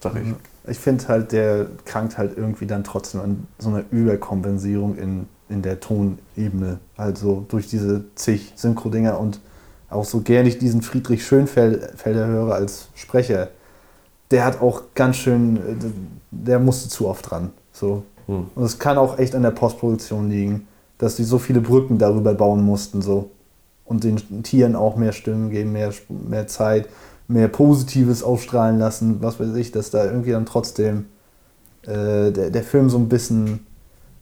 sag ich. Ich finde halt, der krankt halt irgendwie dann trotzdem an so einer Überkompensierung in, in der Tonebene. Also durch diese zig Synchro-Dinger und auch so gerne ich diesen Friedrich Schönfelder höre als Sprecher. Der hat auch ganz schön, äh, der musste zu oft dran. So. Hm. Und es kann auch echt an der Postproduktion liegen, dass die so viele Brücken darüber bauen mussten. So. Und den Tieren auch mehr Stimmen geben, mehr, mehr Zeit, mehr Positives ausstrahlen lassen, was weiß ich, dass da irgendwie dann trotzdem äh, der, der Film so ein bisschen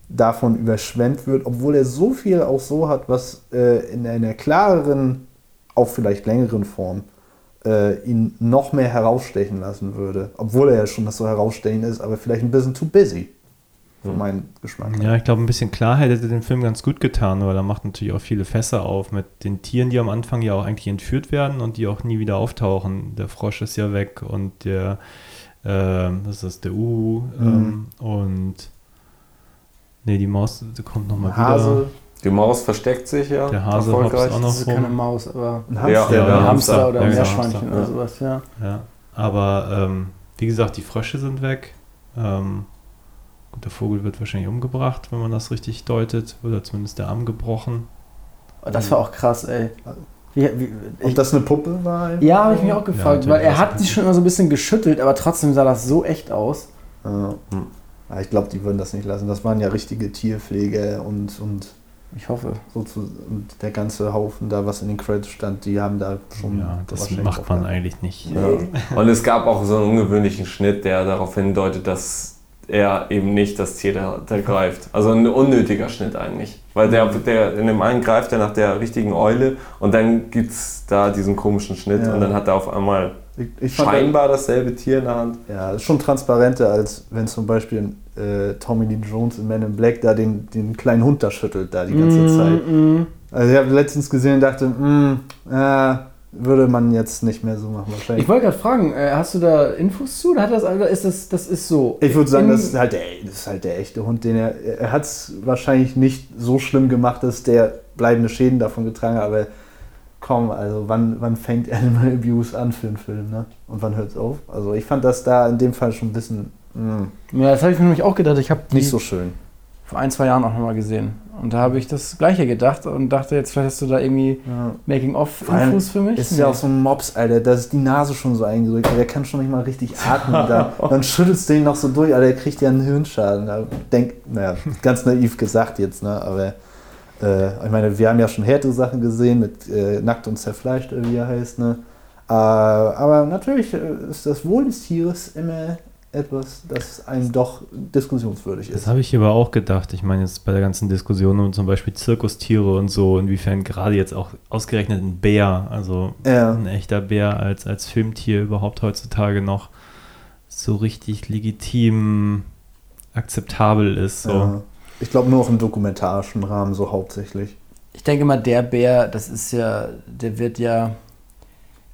davon überschwemmt wird, obwohl er so viel auch so hat, was äh, in einer klareren, auch vielleicht längeren Form äh, ihn noch mehr herausstechen lassen würde. Obwohl er ja schon das so herausstechend ist, aber vielleicht ein bisschen too busy. Für meinen Geschmack. Ja, ich glaube, ein bisschen Klarheit hätte den Film ganz gut getan, weil er macht natürlich auch viele Fässer auf mit den Tieren, die am Anfang ja auch eigentlich entführt werden und die auch nie wieder auftauchen. Der Frosch ist ja weg und der, äh, was ist das, der Uhu ähm, und nee, die Maus die kommt nochmal wieder. Hase, Die Maus versteckt sich ja. Der Hase hopst auch noch Also keine rum. Maus, aber ein Ja, Hamster. ja, ein ja. Hamster, Hamster. oder Ja, ein genau, Meerschweinchen oder ja. sowas, ja. Ja, aber ähm, wie gesagt, die Frösche sind weg. Ähm, gut, der Vogel wird wahrscheinlich umgebracht, wenn man das richtig deutet, oder zumindest der Arm gebrochen. Oh, Das war auch krass, ey. Wie, wie, ich, Ob das eine Puppe war? ja, habe ich mich auch gefragt, natürlich weil er hat sich schon immer so ein bisschen geschüttelt, aber trotzdem sah das so echt aus. Ja. Ja, ich glaube, die würden das nicht lassen. Das waren ja richtige Tierpfleger und, und, Ich hoffe. so zu, und der ganze Haufen da, was in den Credits stand, die haben da schon. Ja, das macht man eigentlich nicht. Ja. Und es gab auch so einen ungewöhnlichen Schnitt, der darauf hindeutet, dass er eben nicht das Tier da, da greift. Also ein unnötiger Schnitt eigentlich. Weil der, der in dem einen greift er nach der richtigen Eule und dann gibt es da diesen komischen Schnitt Ja. und dann hat er auf einmal Ich, ich scheinbar dasselbe Tier in der Hand. Ja, das ist schon transparenter, als wenn zum Beispiel äh, Tommy Lee Jones in Man in Black da den, den kleinen Hund da schüttelt, da die ganze Mm, Zeit. mm. Also ich habe letztens gesehen und dachte, mm, äh, würde man jetzt nicht mehr so machen wahrscheinlich. Ich wollte gerade fragen, äh, hast du da Infos zu? Oder hat das, oder ist das, das ist so? Ich würde sagen, das ist, halt der, das ist halt der echte Hund, den er. Er hat es wahrscheinlich nicht so schlimm gemacht, dass der bleibende Schäden davon getragen hat, aber komm, also wann, wann fängt Animal Abuse an für einen Film, ne? Und wann hört es auf? Also ich fand das da in dem Fall schon ein bisschen mm, Ja, das habe ich mir nämlich auch gedacht. Ich habe nicht so schön. Vor ein, zwei Jahren auch nochmal gesehen. Und da habe ich das Gleiche gedacht und dachte, jetzt vielleicht hast du da irgendwie Ja. Making-of-Infos für mich. Ist ja auch so ein Mops, Alter, da ist die Nase schon so eingedrückt, der kann schon nicht mal richtig atmen. Da, dann schüttelst du ihn noch so durch, Alter, der kriegt ja einen Hirnschaden. Da Denk, naja, ganz naiv gesagt jetzt, ne? Aber äh, ich meine, wir haben ja schon härtere Sachen gesehen mit äh, Nackt und Zerfleischt, wie er heißt, ne? Äh, aber natürlich äh, ist das Wohl des Tieres immer etwas, das einem doch diskussionswürdig Das ist. habe ich aber auch gedacht. Ich meine jetzt bei der ganzen Diskussion um zum Beispiel Zirkustiere und so, inwiefern gerade jetzt auch ausgerechnet ein Bär, also Ja. ein echter Bär als, als Filmtier überhaupt heutzutage noch so richtig legitim akzeptabel ist. So. Ja. Ich glaube nur noch im dokumentarischen Rahmen so hauptsächlich. Ich denke mal, der Bär, das ist ja, der wird ja,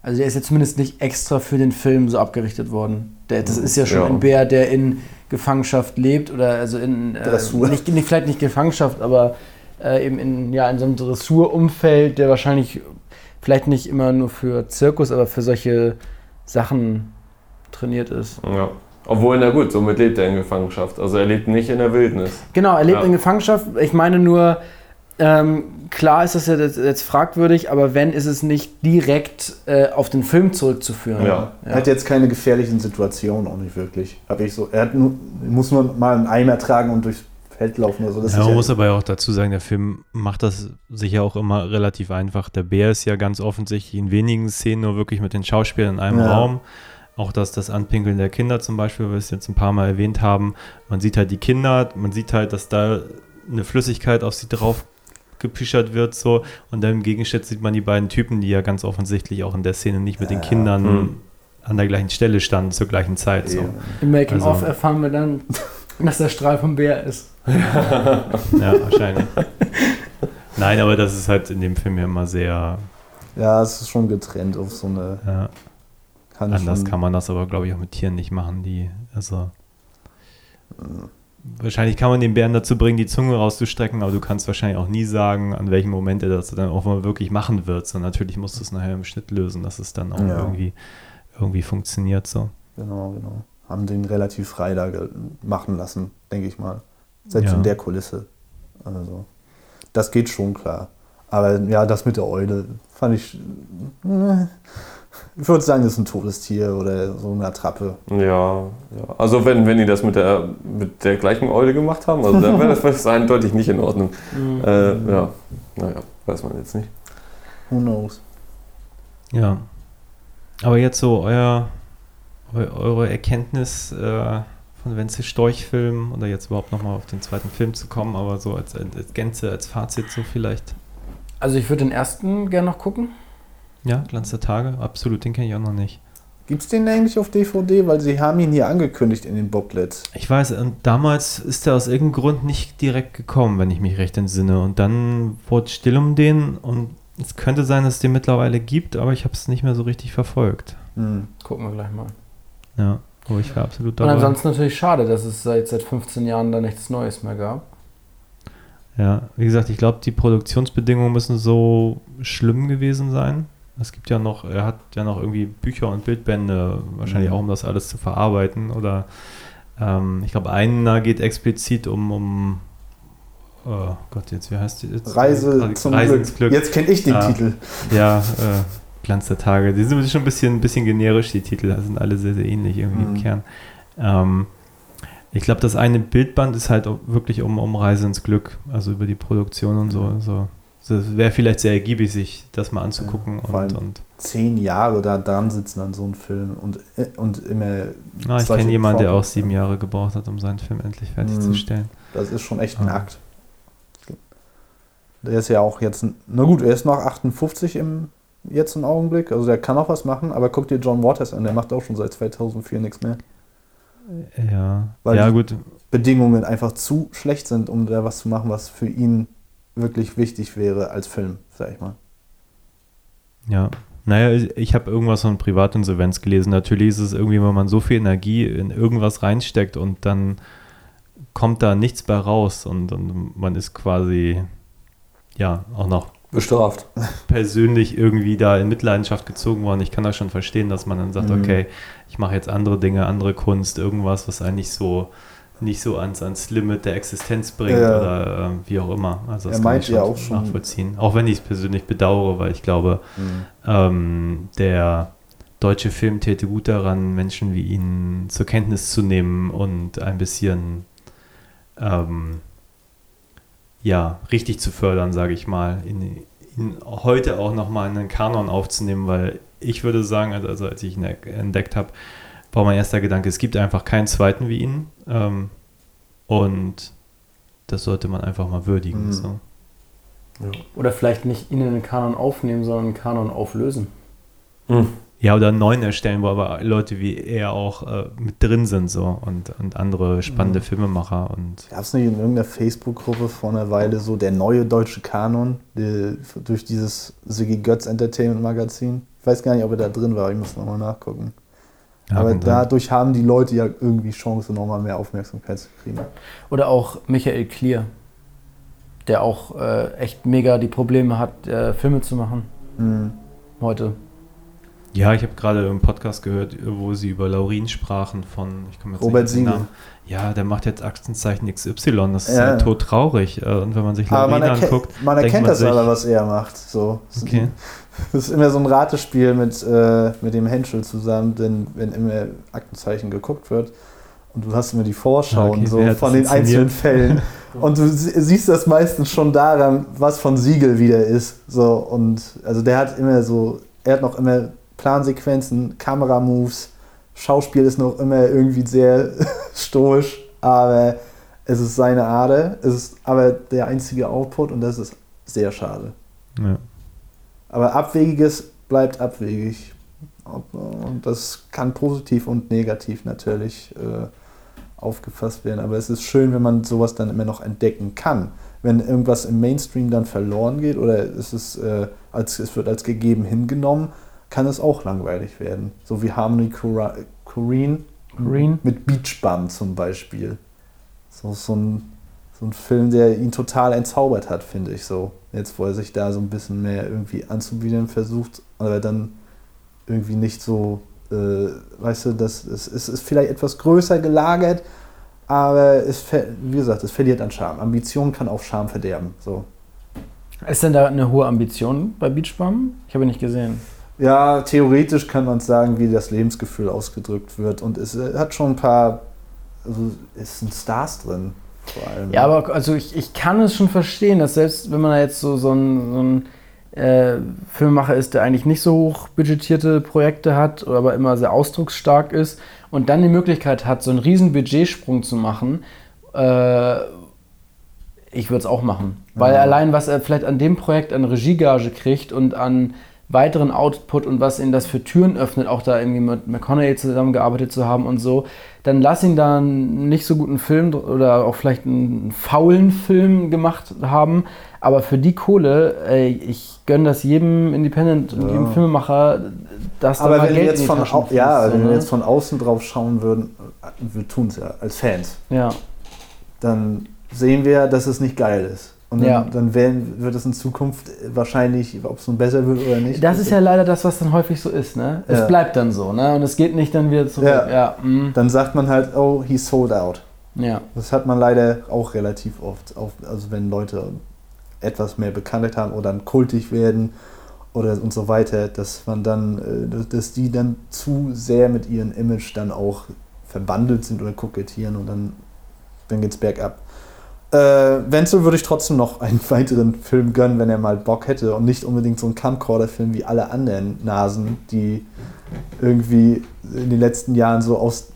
also der ist ja zumindest nicht extra für den Film so abgerichtet worden. Der, das ist ja schon Ja. ein Bär, der in Gefangenschaft lebt oder also in, äh, Dressur. nicht, nicht, vielleicht nicht Gefangenschaft, aber äh, eben in, ja, in so einem Dressurumfeld, der wahrscheinlich vielleicht nicht immer nur für Zirkus, aber für solche Sachen trainiert ist. Ja. Obwohl, na gut, somit lebt er in Gefangenschaft. Also er lebt nicht in der Wildnis. Genau, er lebt Ja. in Gefangenschaft. Ich meine nur, ähm, klar ist das ja jetzt, jetzt fragwürdig, aber wenn, ist es nicht direkt äh, auf den Film zurückzuführen. Ja. Er hat jetzt keine gefährlichen Situationen, auch nicht wirklich. Hab ich so. Er hat nur, muss nur mal einen Eimer tragen und durchs Feld laufen oder so. Das Ja, man muss aber ja auch dazu sagen, der Film macht das sicher auch immer relativ einfach. Der Bär ist ja ganz offensichtlich in wenigen Szenen nur wirklich mit den Schauspielern in einem Ja. Raum. Auch das, das Anpinkeln der Kinder zum Beispiel, weil wir es jetzt ein paar Mal erwähnt haben. Man sieht halt die Kinder, man sieht halt, dass da eine Flüssigkeit auf sie drauf gepischert wird so und dann im Gegenschnitt sieht man die beiden Typen, die ja ganz offensichtlich auch in der Szene nicht mit den. Kindern Hm. an der gleichen Stelle standen zur gleichen Zeit. So. Im Making-of Also- erfahren wir dann, dass der Strahl vom Bär ist. Ja, wahrscheinlich. Nein, aber das ist halt in dem Film ja immer sehr, Ja, es ist schon getrennt auf so eine. ja, Kann Anders schon, kann man das aber, glaube ich, auch mit Tieren nicht machen, die, also. Wahrscheinlich kann man den Bären dazu bringen, die Zunge rauszustrecken, aber du kannst wahrscheinlich auch nie sagen, an welchem Moment er das dann auch mal wirklich machen wird. So, natürlich musst du es nachher im Schnitt lösen, dass es dann auch Ja. irgendwie, irgendwie funktioniert. So. Genau, genau. haben den relativ frei da machen lassen, denke ich mal. Selbst Ja. in der Kulisse. Also, das geht schon klar. Aber ja, das mit der Eule fand ich. äh, Ich würde sagen, das ist ein totes Tier oder so eine Attrappe. Ja, ja. Also wenn, wenn die das mit der, mit der gleichen Eule gemacht haben, also dann wäre das, wäre das eindeutig nicht in Ordnung. Äh, ja, naja, weiß man jetzt nicht. Who knows? Ja. Aber jetzt so euer, eu, eure Erkenntnis äh, von Wenzel Storch-Film oder jetzt überhaupt nochmal auf den zweiten Film zu kommen, aber so als, als Gänze, als Fazit so vielleicht. Also ich würde den ersten gerne noch gucken. Ja, Glanz der Tage, absolut, den kenne ich auch noch nicht. Gibt es den eigentlich auf DVD? Weil sie haben ihn hier angekündigt in den Booklets. Ich weiß, und damals ist er aus irgendeinem Grund nicht direkt gekommen, wenn ich mich recht entsinne. Und dann wurde es still um den und es könnte sein, dass es den mittlerweile gibt, aber ich habe es nicht mehr so richtig verfolgt. Hm. Gucken wir gleich mal. Ja, aber ich war absolut Und dabei. ansonsten natürlich schade, dass es seit, seit 15 Jahren da nichts Neues mehr gab. Ja, wie gesagt, ich glaube, die Produktionsbedingungen müssen so schlimm gewesen sein. Es gibt ja noch, er hat ja noch irgendwie Bücher und Bildbände, wahrscheinlich Mhm. auch, um das alles zu verarbeiten. Oder ähm, ich glaube, einer geht explizit um, um oh Gott, jetzt, wie heißt die jetzt? Reise zum Reise Glück. ins Glück. Jetzt kenne ich den Ah. Titel. Ja, äh, Glanz der Tage. Die sind schon ein bisschen, ein bisschen generisch, die Titel. Das sind alle sehr, sehr ähnlich irgendwie Mhm. im Kern. Ähm, ich glaube, das eine Bildband ist halt wirklich um, um Reise ins Glück, also über die Produktion und so. so. Das wäre vielleicht sehr ergiebig, sich das mal anzugucken. Ja, und, und Zehn Jahre da dran sitzen an so einem Film und, und immer. ah, ich kenne jemanden, der auch sieben ja. Jahre gebraucht hat, um seinen Film endlich Mhm. fertigzustellen. Das ist schon echt ein Ah. Akt. Der ist ja auch jetzt, na gut, er ist noch 58 im, jetzt im Augenblick, also der kann auch was machen, aber guck dir John Waters an, der macht auch schon seit 2004 nichts mehr. Ja, Weil ja die- gut. Bedingungen einfach zu schlecht sind, um da was zu machen, was für ihn wirklich wichtig wäre als Film, sag ich mal. Ja, naja, ich- habe irgendwas von Privatinsolvenz gelesen. Natürlich ist es irgendwie, wenn man so viel Energie in irgendwas reinsteckt und dann kommt da nichts bei raus und, und man ist quasi, ja, auch noch Bestraft. persönlich irgendwie da in Mitleidenschaft gezogen worden. Ich kann das schon verstehen, dass man dann sagt, Mhm. okay, ich mache jetzt andere Dinge, andere Kunst, irgendwas, was eigentlich so nicht so ans, ans Limit der Existenz bringt Ja. oder äh, wie auch immer. Also das Er kann ich ja auch schon- nachvollziehen. Auch wenn ich es persönlich bedauere, weil ich glaube, ähm, der deutsche Film täte gut daran, Menschen wie ihn zur Kenntnis zu nehmen und ein bisschen ähm, ja, richtig zu fördern, sage ich mal, ihn, ihn heute auch nochmal in den Kanon aufzunehmen, weil ich würde sagen, also, also als ich ihn entdeckt habe, war mein erster Gedanke, es gibt einfach keinen zweiten wie ihn ähm, und das sollte man einfach mal würdigen. Mhm. So. Oder vielleicht nicht ihn in den Kanon aufnehmen, sondern einen Kanon auflösen. Ja, oder einen neuen erstellen, wo aber Leute wie er auch äh, mit drin sind so und, und andere spannende Mhm. Filmemacher und Gab es nicht in irgendeiner Facebook-Gruppe vor einer Weile so der neue deutsche Kanon die, durch dieses Siggy Götz Entertainment Magazin? Ich weiß gar nicht, ob er da drin war, ich muss nochmal nachgucken. Ja, Aber dadurch haben die Leute ja irgendwie Chance, nochmal mehr Aufmerksamkeit zu kriegen. Oder auch Michael Klier, der auch äh, echt mega die Probleme hat, äh, Filme zu machen Mhm. heute. Ja, ich habe gerade im Podcast gehört, wo sie über Laurin sprachen von, ich komme jetzt Robert nicht den. Namen. Ja, der macht jetzt Aktenzeichen XY, das ist Ja. halt tot traurig. äh, Und wenn man sich man, Laurin erke anguckt, man erkennt man das sich- aber, was er macht. So. okay. Das ist immer so ein Ratespiel mit, äh, mit dem Henschel zusammen, denn wenn immer Aktenzeichen geguckt wird und du hast immer die Vorschau Okay, so von den einzelnen? Fällen und du sie- siehst das meistens schon daran, was von Siegel wieder ist. So und also der hat immer so, er hat noch immer Plansequenzen, Kameramoves, Schauspiel ist noch immer irgendwie sehr stoisch, aber es ist seine Ader, es ist aber der einzige Output und das ist sehr schade. Ja. Aber Abwegiges bleibt abwegig. Und das kann positiv und negativ natürlich äh, aufgefasst werden. Aber es ist schön, wenn man sowas dann immer noch entdecken kann. Wenn irgendwas im Mainstream dann verloren geht oder es, ist, äh, als, es wird als gegeben hingenommen, kann es auch langweilig werden. So wie Harmony Corrine Green. mit Beach Bum zum Beispiel. So, so, ein, so ein Film, der ihn total entzaubert hat, finde ich so. Jetzt, wo er sich da so ein bisschen mehr irgendwie anzubieten versucht, aber dann irgendwie nicht so äh, weißt du, das, es, es ist vielleicht etwas größer gelagert, aber es, wie gesagt, es verliert an Charme. Ambition kann auch Charme verderben. So. Ist denn da eine hohe Ambition bei Beachbum? Ich habe ihn nicht gesehen. Ja, theoretisch kann man sagen, wie das Lebensgefühl ausgedrückt wird. Und es äh, hat schon ein paar, also es sind Stars drin. Vor allem. Ja, aber also ich, ich kann es schon verstehen, dass selbst wenn man jetzt so, so ein, so ein äh, Filmemacher ist, der eigentlich nicht so hoch budgetierte Projekte hat, aber immer sehr ausdrucksstark ist und dann die Möglichkeit hat, so einen riesen Budgetsprung zu machen, äh, ich würde es auch machen. Weil allein, was er vielleicht an dem Projekt an Regiegage kriegt und an weiteren Output und was ihn das für Türen öffnet, auch da irgendwie mit McConaughey zusammengearbeitet zu haben und so, dann lass ihn da einen nicht so guten Film oder auch vielleicht einen faulen Film gemacht haben. Aber für die Kohle, ey, ich gönne das jedem Independent und jedem Filmemacher, dass da aber mal wenn wir Geld jetzt von, au ja, fließt, so, wenn wir ne? jetzt von außen drauf schauen würden, äh, wir tun es ja als Fans, ja. dann sehen wir, dass es nicht geil ist. Und dann, Ja. dann werden, wird es in Zukunft wahrscheinlich, ob es nun besser wird oder nicht. Das ist ja leider das, was dann häufig so ist, ne? Es Ja. bleibt dann so, ne? Und es geht nicht dann wieder zurück. Ja. Ja, mm, Dann sagt man halt, oh, he sold out. ja. Das hat man leider auch relativ oft. Auf, also wenn Leute etwas mehr Bekanntheit haben oder dann kultig werden oder und so weiter, dass man dann, äh, dass- dass die dann zu sehr mit ihrem Image dann auch verbandelt sind oder kokettieren und dann, dann geht's bergab. Äh, Wenzel würde ich trotzdem noch einen weiteren Film gönnen, wenn er mal Bock hätte und nicht unbedingt so einen Camcorder-Film wie alle anderen Nasen, die irgendwie in den letzten Jahren so aus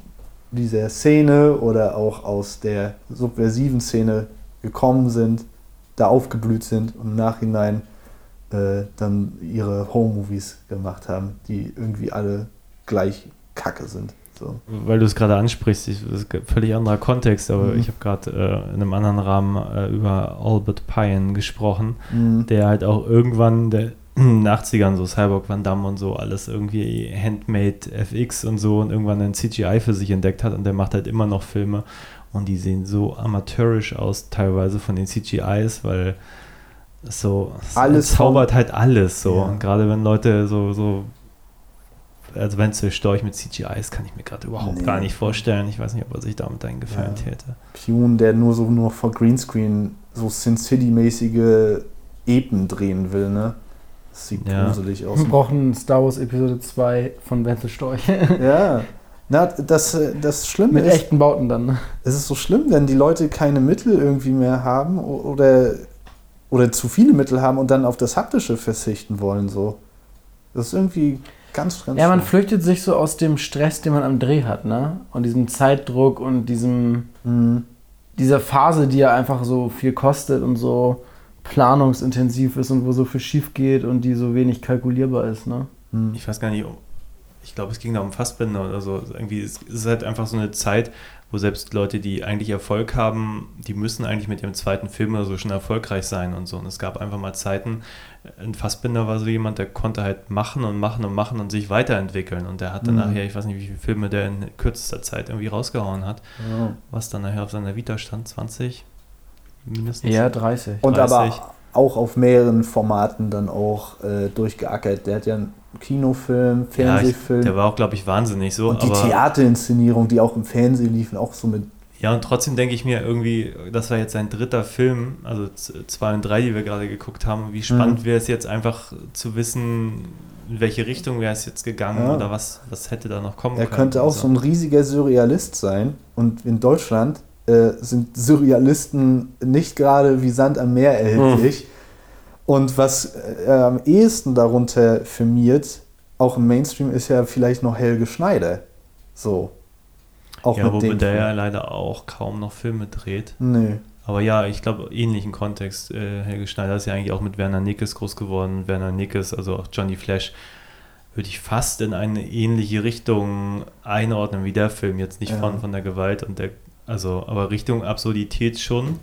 dieser Szene oder auch aus der subversiven Szene gekommen sind, da aufgeblüht sind und im Nachhinein äh, dann ihre Home-Movies gemacht haben, die irgendwie alle gleich kacke sind. So. Weil du es gerade ansprichst, ich, das ist ein völlig anderer Kontext, aber Mhm. ich habe gerade äh, in einem anderen Rahmen äh, über Albert Pine gesprochen, Mhm. der halt auch irgendwann der, in den 80ern so Cyborg Van Damme und so alles irgendwie Handmade FX und so und irgendwann ein CGI für sich entdeckt hat und der macht halt immer noch Filme und die sehen so amateurisch aus teilweise von den CGIs, weil so es Alles zaubert halt alles so Ja. und gerade wenn Leute so so also wenn es so Storch mit CGI ist, kann ich mir gerade überhaupt Nee. gar nicht vorstellen. Ich weiß nicht, ob er sich damit einen Gefallen Ja. täte. Pune, der nur so nur vor Greenscreen so Sin City-mäßige Epen drehen will, ne? Das sieht Ja. gruselig aus. Wir brauchen Star Wars Episode 2 von Wenzel Storch. Ja. Na, das, äh, das Schlimme Mit ist, echten Bauten dann. ne? es ist so schlimm, wenn die Leute keine Mittel irgendwie mehr haben oder, oder zu viele Mittel haben und dann auf das Haptische verzichten wollen. So. Das ist irgendwie ganz, ganz Ja, man schlimm. flüchtet sich so aus dem Stress, den man am Dreh hat, ne? Und diesem Zeitdruck und diesem, Mhm. dieser Phase, die ja einfach so viel kostet und so planungsintensiv ist und wo so viel schief geht und die so wenig kalkulierbar ist, ne? Mhm. Ich weiß gar nicht, ich glaube, es ging da um Fassbinder oder so. Irgendwie ist es ist halt einfach so eine Zeit, wo selbst Leute, die eigentlich Erfolg haben, die müssen eigentlich mit ihrem zweiten Film oder so schon erfolgreich sein und so. Und es gab einfach mal Zeiten, ein Fassbinder war so jemand, der konnte halt machen und machen und machen und sich weiterentwickeln. Und der hat dann Mhm. nachher, ich weiß nicht, wie viele Filme der in kürzester Zeit irgendwie rausgehauen hat, Ja. was dann nachher auf seiner Vita stand, 20 mindestens. Ja, 30. Und 30. aber auch auf mehreren Formaten dann auch äh, durchgeackert. Der hat ja einen Kinofilm, Ja, ich, Fernsehfilm der war auch, glaube ich, wahnsinnig so. und die aber Theaterinszenierung, die auch im Fernsehen liefen, auch so mit Ja, und trotzdem denke ich mir irgendwie, das war jetzt sein dritter Film, also zwei und drei, die wir gerade geguckt haben. Wie spannend Mhm. wäre es jetzt einfach zu wissen, in welche Richtung wäre es jetzt gegangen Ja. oder was, was hätte da noch kommen Er können. könnte auch so ein riesiger Surrealist sein. Und in Deutschland äh, sind Surrealisten nicht gerade wie Sand am Meer erhältlich. Und was äh, am ehesten darunter firmiert, auch im Mainstream, ist ja vielleicht noch Helge Schneider. So. Auch ja, mit wobei der ja leider auch kaum noch Filme dreht. Nö. Aber ja, ich glaube, ähnlichen Kontext. Äh, Helge Schneider ist ja eigentlich auch mit Werner Nickes groß geworden. Werner Nickes, also auch Johnny Flash, würde ich fast in eine ähnliche Richtung einordnen wie der Film. Jetzt nicht Ja. von, von der Gewalt und der, also, aber Richtung Absurdität schon.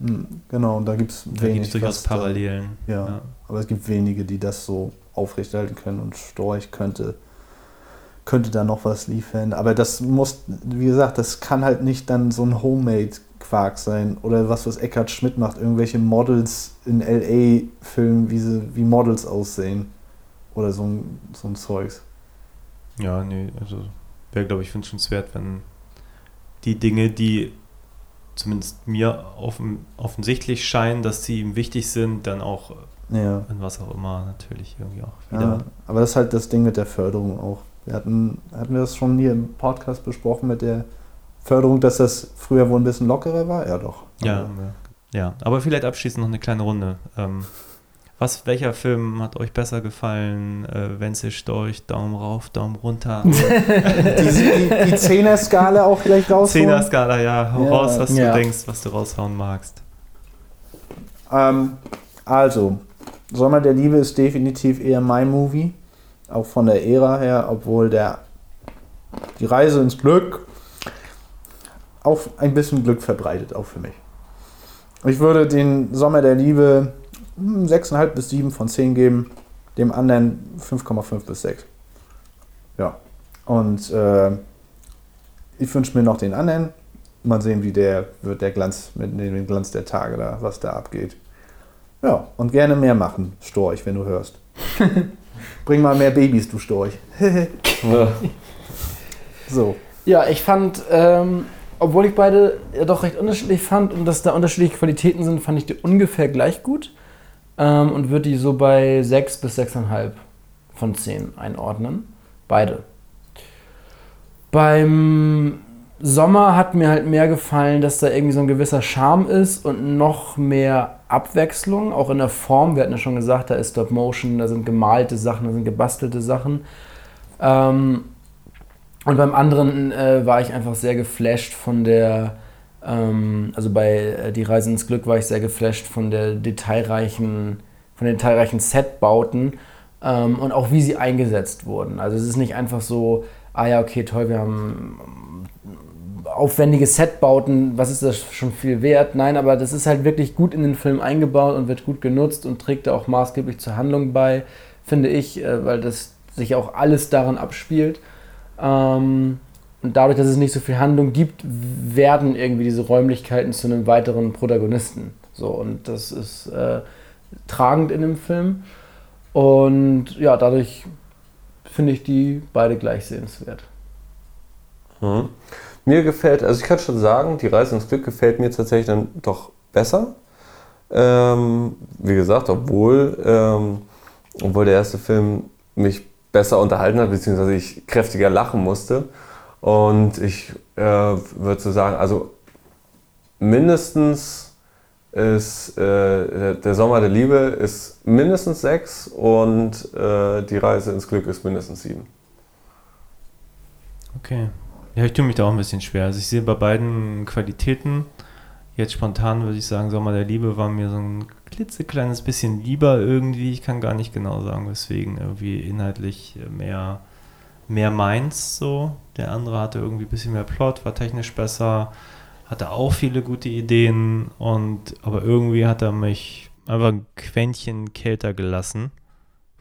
Hm, Genau, und da gibt es Da gibt wenig. es durchaus was da- Parallelen. Ja. Aber es gibt wenige, die das so aufrechterhalten können und Storch könnte, könnte da noch was liefern. Aber das muss, wie gesagt, das kann halt nicht dann so ein Homemade-Quark sein oder was, was Eckhard Schmidt macht, irgendwelche Models in L.A. filmen, wie, sie, wie Models aussehen oder so ein, so ein Zeugs. Ja, nee, also wäre, glaube ich, wünschenswert, wenn die Dinge, die zumindest mir offen, offensichtlich scheinen, dass sie ihm wichtig sind, dann auch Ja. in was auch immer natürlich irgendwie auch wieder. ja. Aber das ist halt das Ding mit der Förderung auch. Wir hatten, hatten wir das schon hier im Podcast besprochen mit der Förderung, dass das früher wohl ein bisschen lockerer war? Ja, doch. Ja, Aber- ja. aber vielleicht abschließend noch eine kleine Runde. Ähm, was, welcher Film hat euch besser gefallen? Äh, Wenzel Storch, Daumen rauf, Daumen runter. Die, die, die Zehner-Skala auch gleich rausholen. Zehner-Skala, ja, hau Ja. raus, was Ja. du denkst, was du raushauen magst. Ähm, also, Sommer der Liebe ist definitiv eher mein Movie. Auch von der Ära her, obwohl der die Reise ins Glück auch ein bisschen Glück verbreitet, auch für mich. Ich würde den Sommer der Liebe hm, 6,5 bis 7 von 10 geben, dem anderen 5,5 bis 6. Ja. Und äh, ich wünsche mir noch den anderen. Mal sehen, wie der wird, der Glanz, mit dem Glanz der Tage da, was da abgeht. Ja, und gerne mehr machen, Storch, wenn du hörst. Bring mal mehr Babys, du Storch. Ja. So. Ja, ich fand, ähm, obwohl ich beide ja doch recht unterschiedlich fand und dass da unterschiedliche Qualitäten sind, fand ich die ungefähr gleich gut. Ähm, und würde die so bei 6 bis 6,5 von 10 einordnen. Beide. Beim Sommer hat mir halt mehr gefallen, dass da irgendwie so ein gewisser Charme ist und noch mehr Abwechslung, auch in der Form. Wir hatten ja schon gesagt, da ist Stop Motion, da sind gemalte Sachen, da sind gebastelte Sachen. Ähm, und beim anderen äh, war ich einfach sehr geflasht von der, ähm, also bei äh, Die Reise ins Glück war ich sehr geflasht von der detailreichen, von den detailreichen Setbauten ähm, und auch wie sie eingesetzt wurden. Also es ist nicht einfach so, ah ja, okay, toll, wir haben aufwendige Setbauten, was ist das schon viel wert? Nein, aber das ist halt wirklich gut in den Film eingebaut und wird gut genutzt und trägt da auch maßgeblich zur Handlung bei, finde ich, äh, weil das sich auch alles daran abspielt. Ähm, und dadurch, dass es nicht so viel Handlung gibt, werden irgendwie diese Räumlichkeiten zu einem weiteren Protagonisten. So, und das ist äh, tragend in dem Film. Und ja, dadurch finde ich die beide gleich sehenswert. Mhm. Mir gefällt, also ich kann schon sagen, die Reise ins Glück gefällt mir tatsächlich dann doch besser. Ähm, wie gesagt, obwohl, ähm, obwohl der erste Film mich besser unterhalten hat, beziehungsweise ich kräftiger lachen musste. Und ich äh, würde so sagen, also mindestens ist äh, der- Sommer der Liebe ist mindestens sechs und äh, die Reise ins Glück ist mindestens sieben. Okay. Ja, ich tue mich da auch ein bisschen schwer. Also ich sehe bei beiden Qualitäten. Jetzt spontan würde ich sagen, Sommer der Liebe war mir so ein klitzekleines bisschen lieber irgendwie. Ich kann gar nicht genau sagen, weswegen. Irgendwie inhaltlich mehr, mehr meins so. Der andere hatte irgendwie ein bisschen mehr Plot, war technisch besser, hatte auch viele gute Ideen und aber irgendwie hat er mich einfach ein Quäntchen kälter gelassen.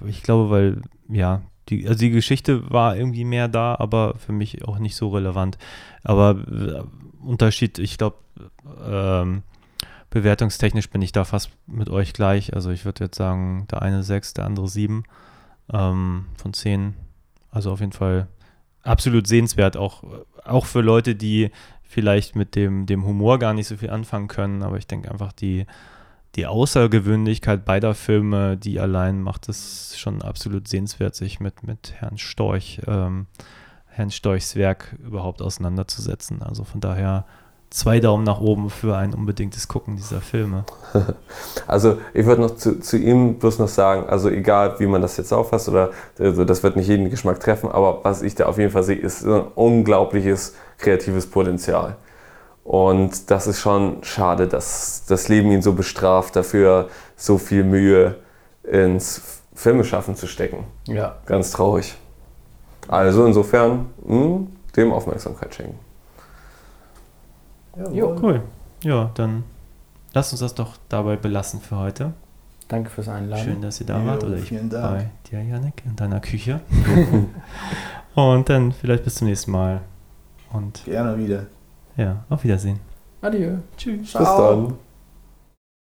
Ich glaube, weil, ja, die, also die Geschichte war irgendwie mehr da, aber für mich auch nicht so relevant. Aber äh, Unterschied, ich glaube, ähm, bewertungstechnisch bin ich da fast mit euch gleich. Also ich würde jetzt sagen, der eine 6, der andere 7 ähm, von 10. Also auf jeden Fall absolut sehenswert, auch, auch für Leute, die vielleicht mit dem, dem Humor gar nicht so viel anfangen können. Aber ich denke einfach, die, die Außergewöhnlichkeit beider Filme, die allein macht es schon absolut sehenswert, sich mit, mit Herrn Storch, ähm, Herrn Storchs Werk überhaupt auseinanderzusetzen. Also von daher zwei Daumen nach oben für ein unbedingtes Gucken dieser Filme. Also ich würde noch zu, zu ihm bloß noch sagen, also egal wie man das jetzt auffasst oder also das wird nicht jeden Geschmack treffen, aber was ich da auf jeden Fall sehe, ist ein unglaubliches kreatives Potenzial. Und das ist schon schade, dass das Leben ihn so bestraft, dafür so viel Mühe ins Filmeschaffen zu stecken. Ja. Ganz traurig. Also insofern mh, dem Aufmerksamkeit schenken. Jo. Cool. Ja, dann lasst uns das doch dabei belassen für heute. Danke fürs Einladen. Schön, dass ihr da Jo, wart. Oder ich vielen Dank. bei dir, Janik, in deiner Küche. Und dann vielleicht bis zum nächsten Mal. Und Gerne wieder. Ja, auf Wiedersehen. Adieu. Tschüss. Bis dann.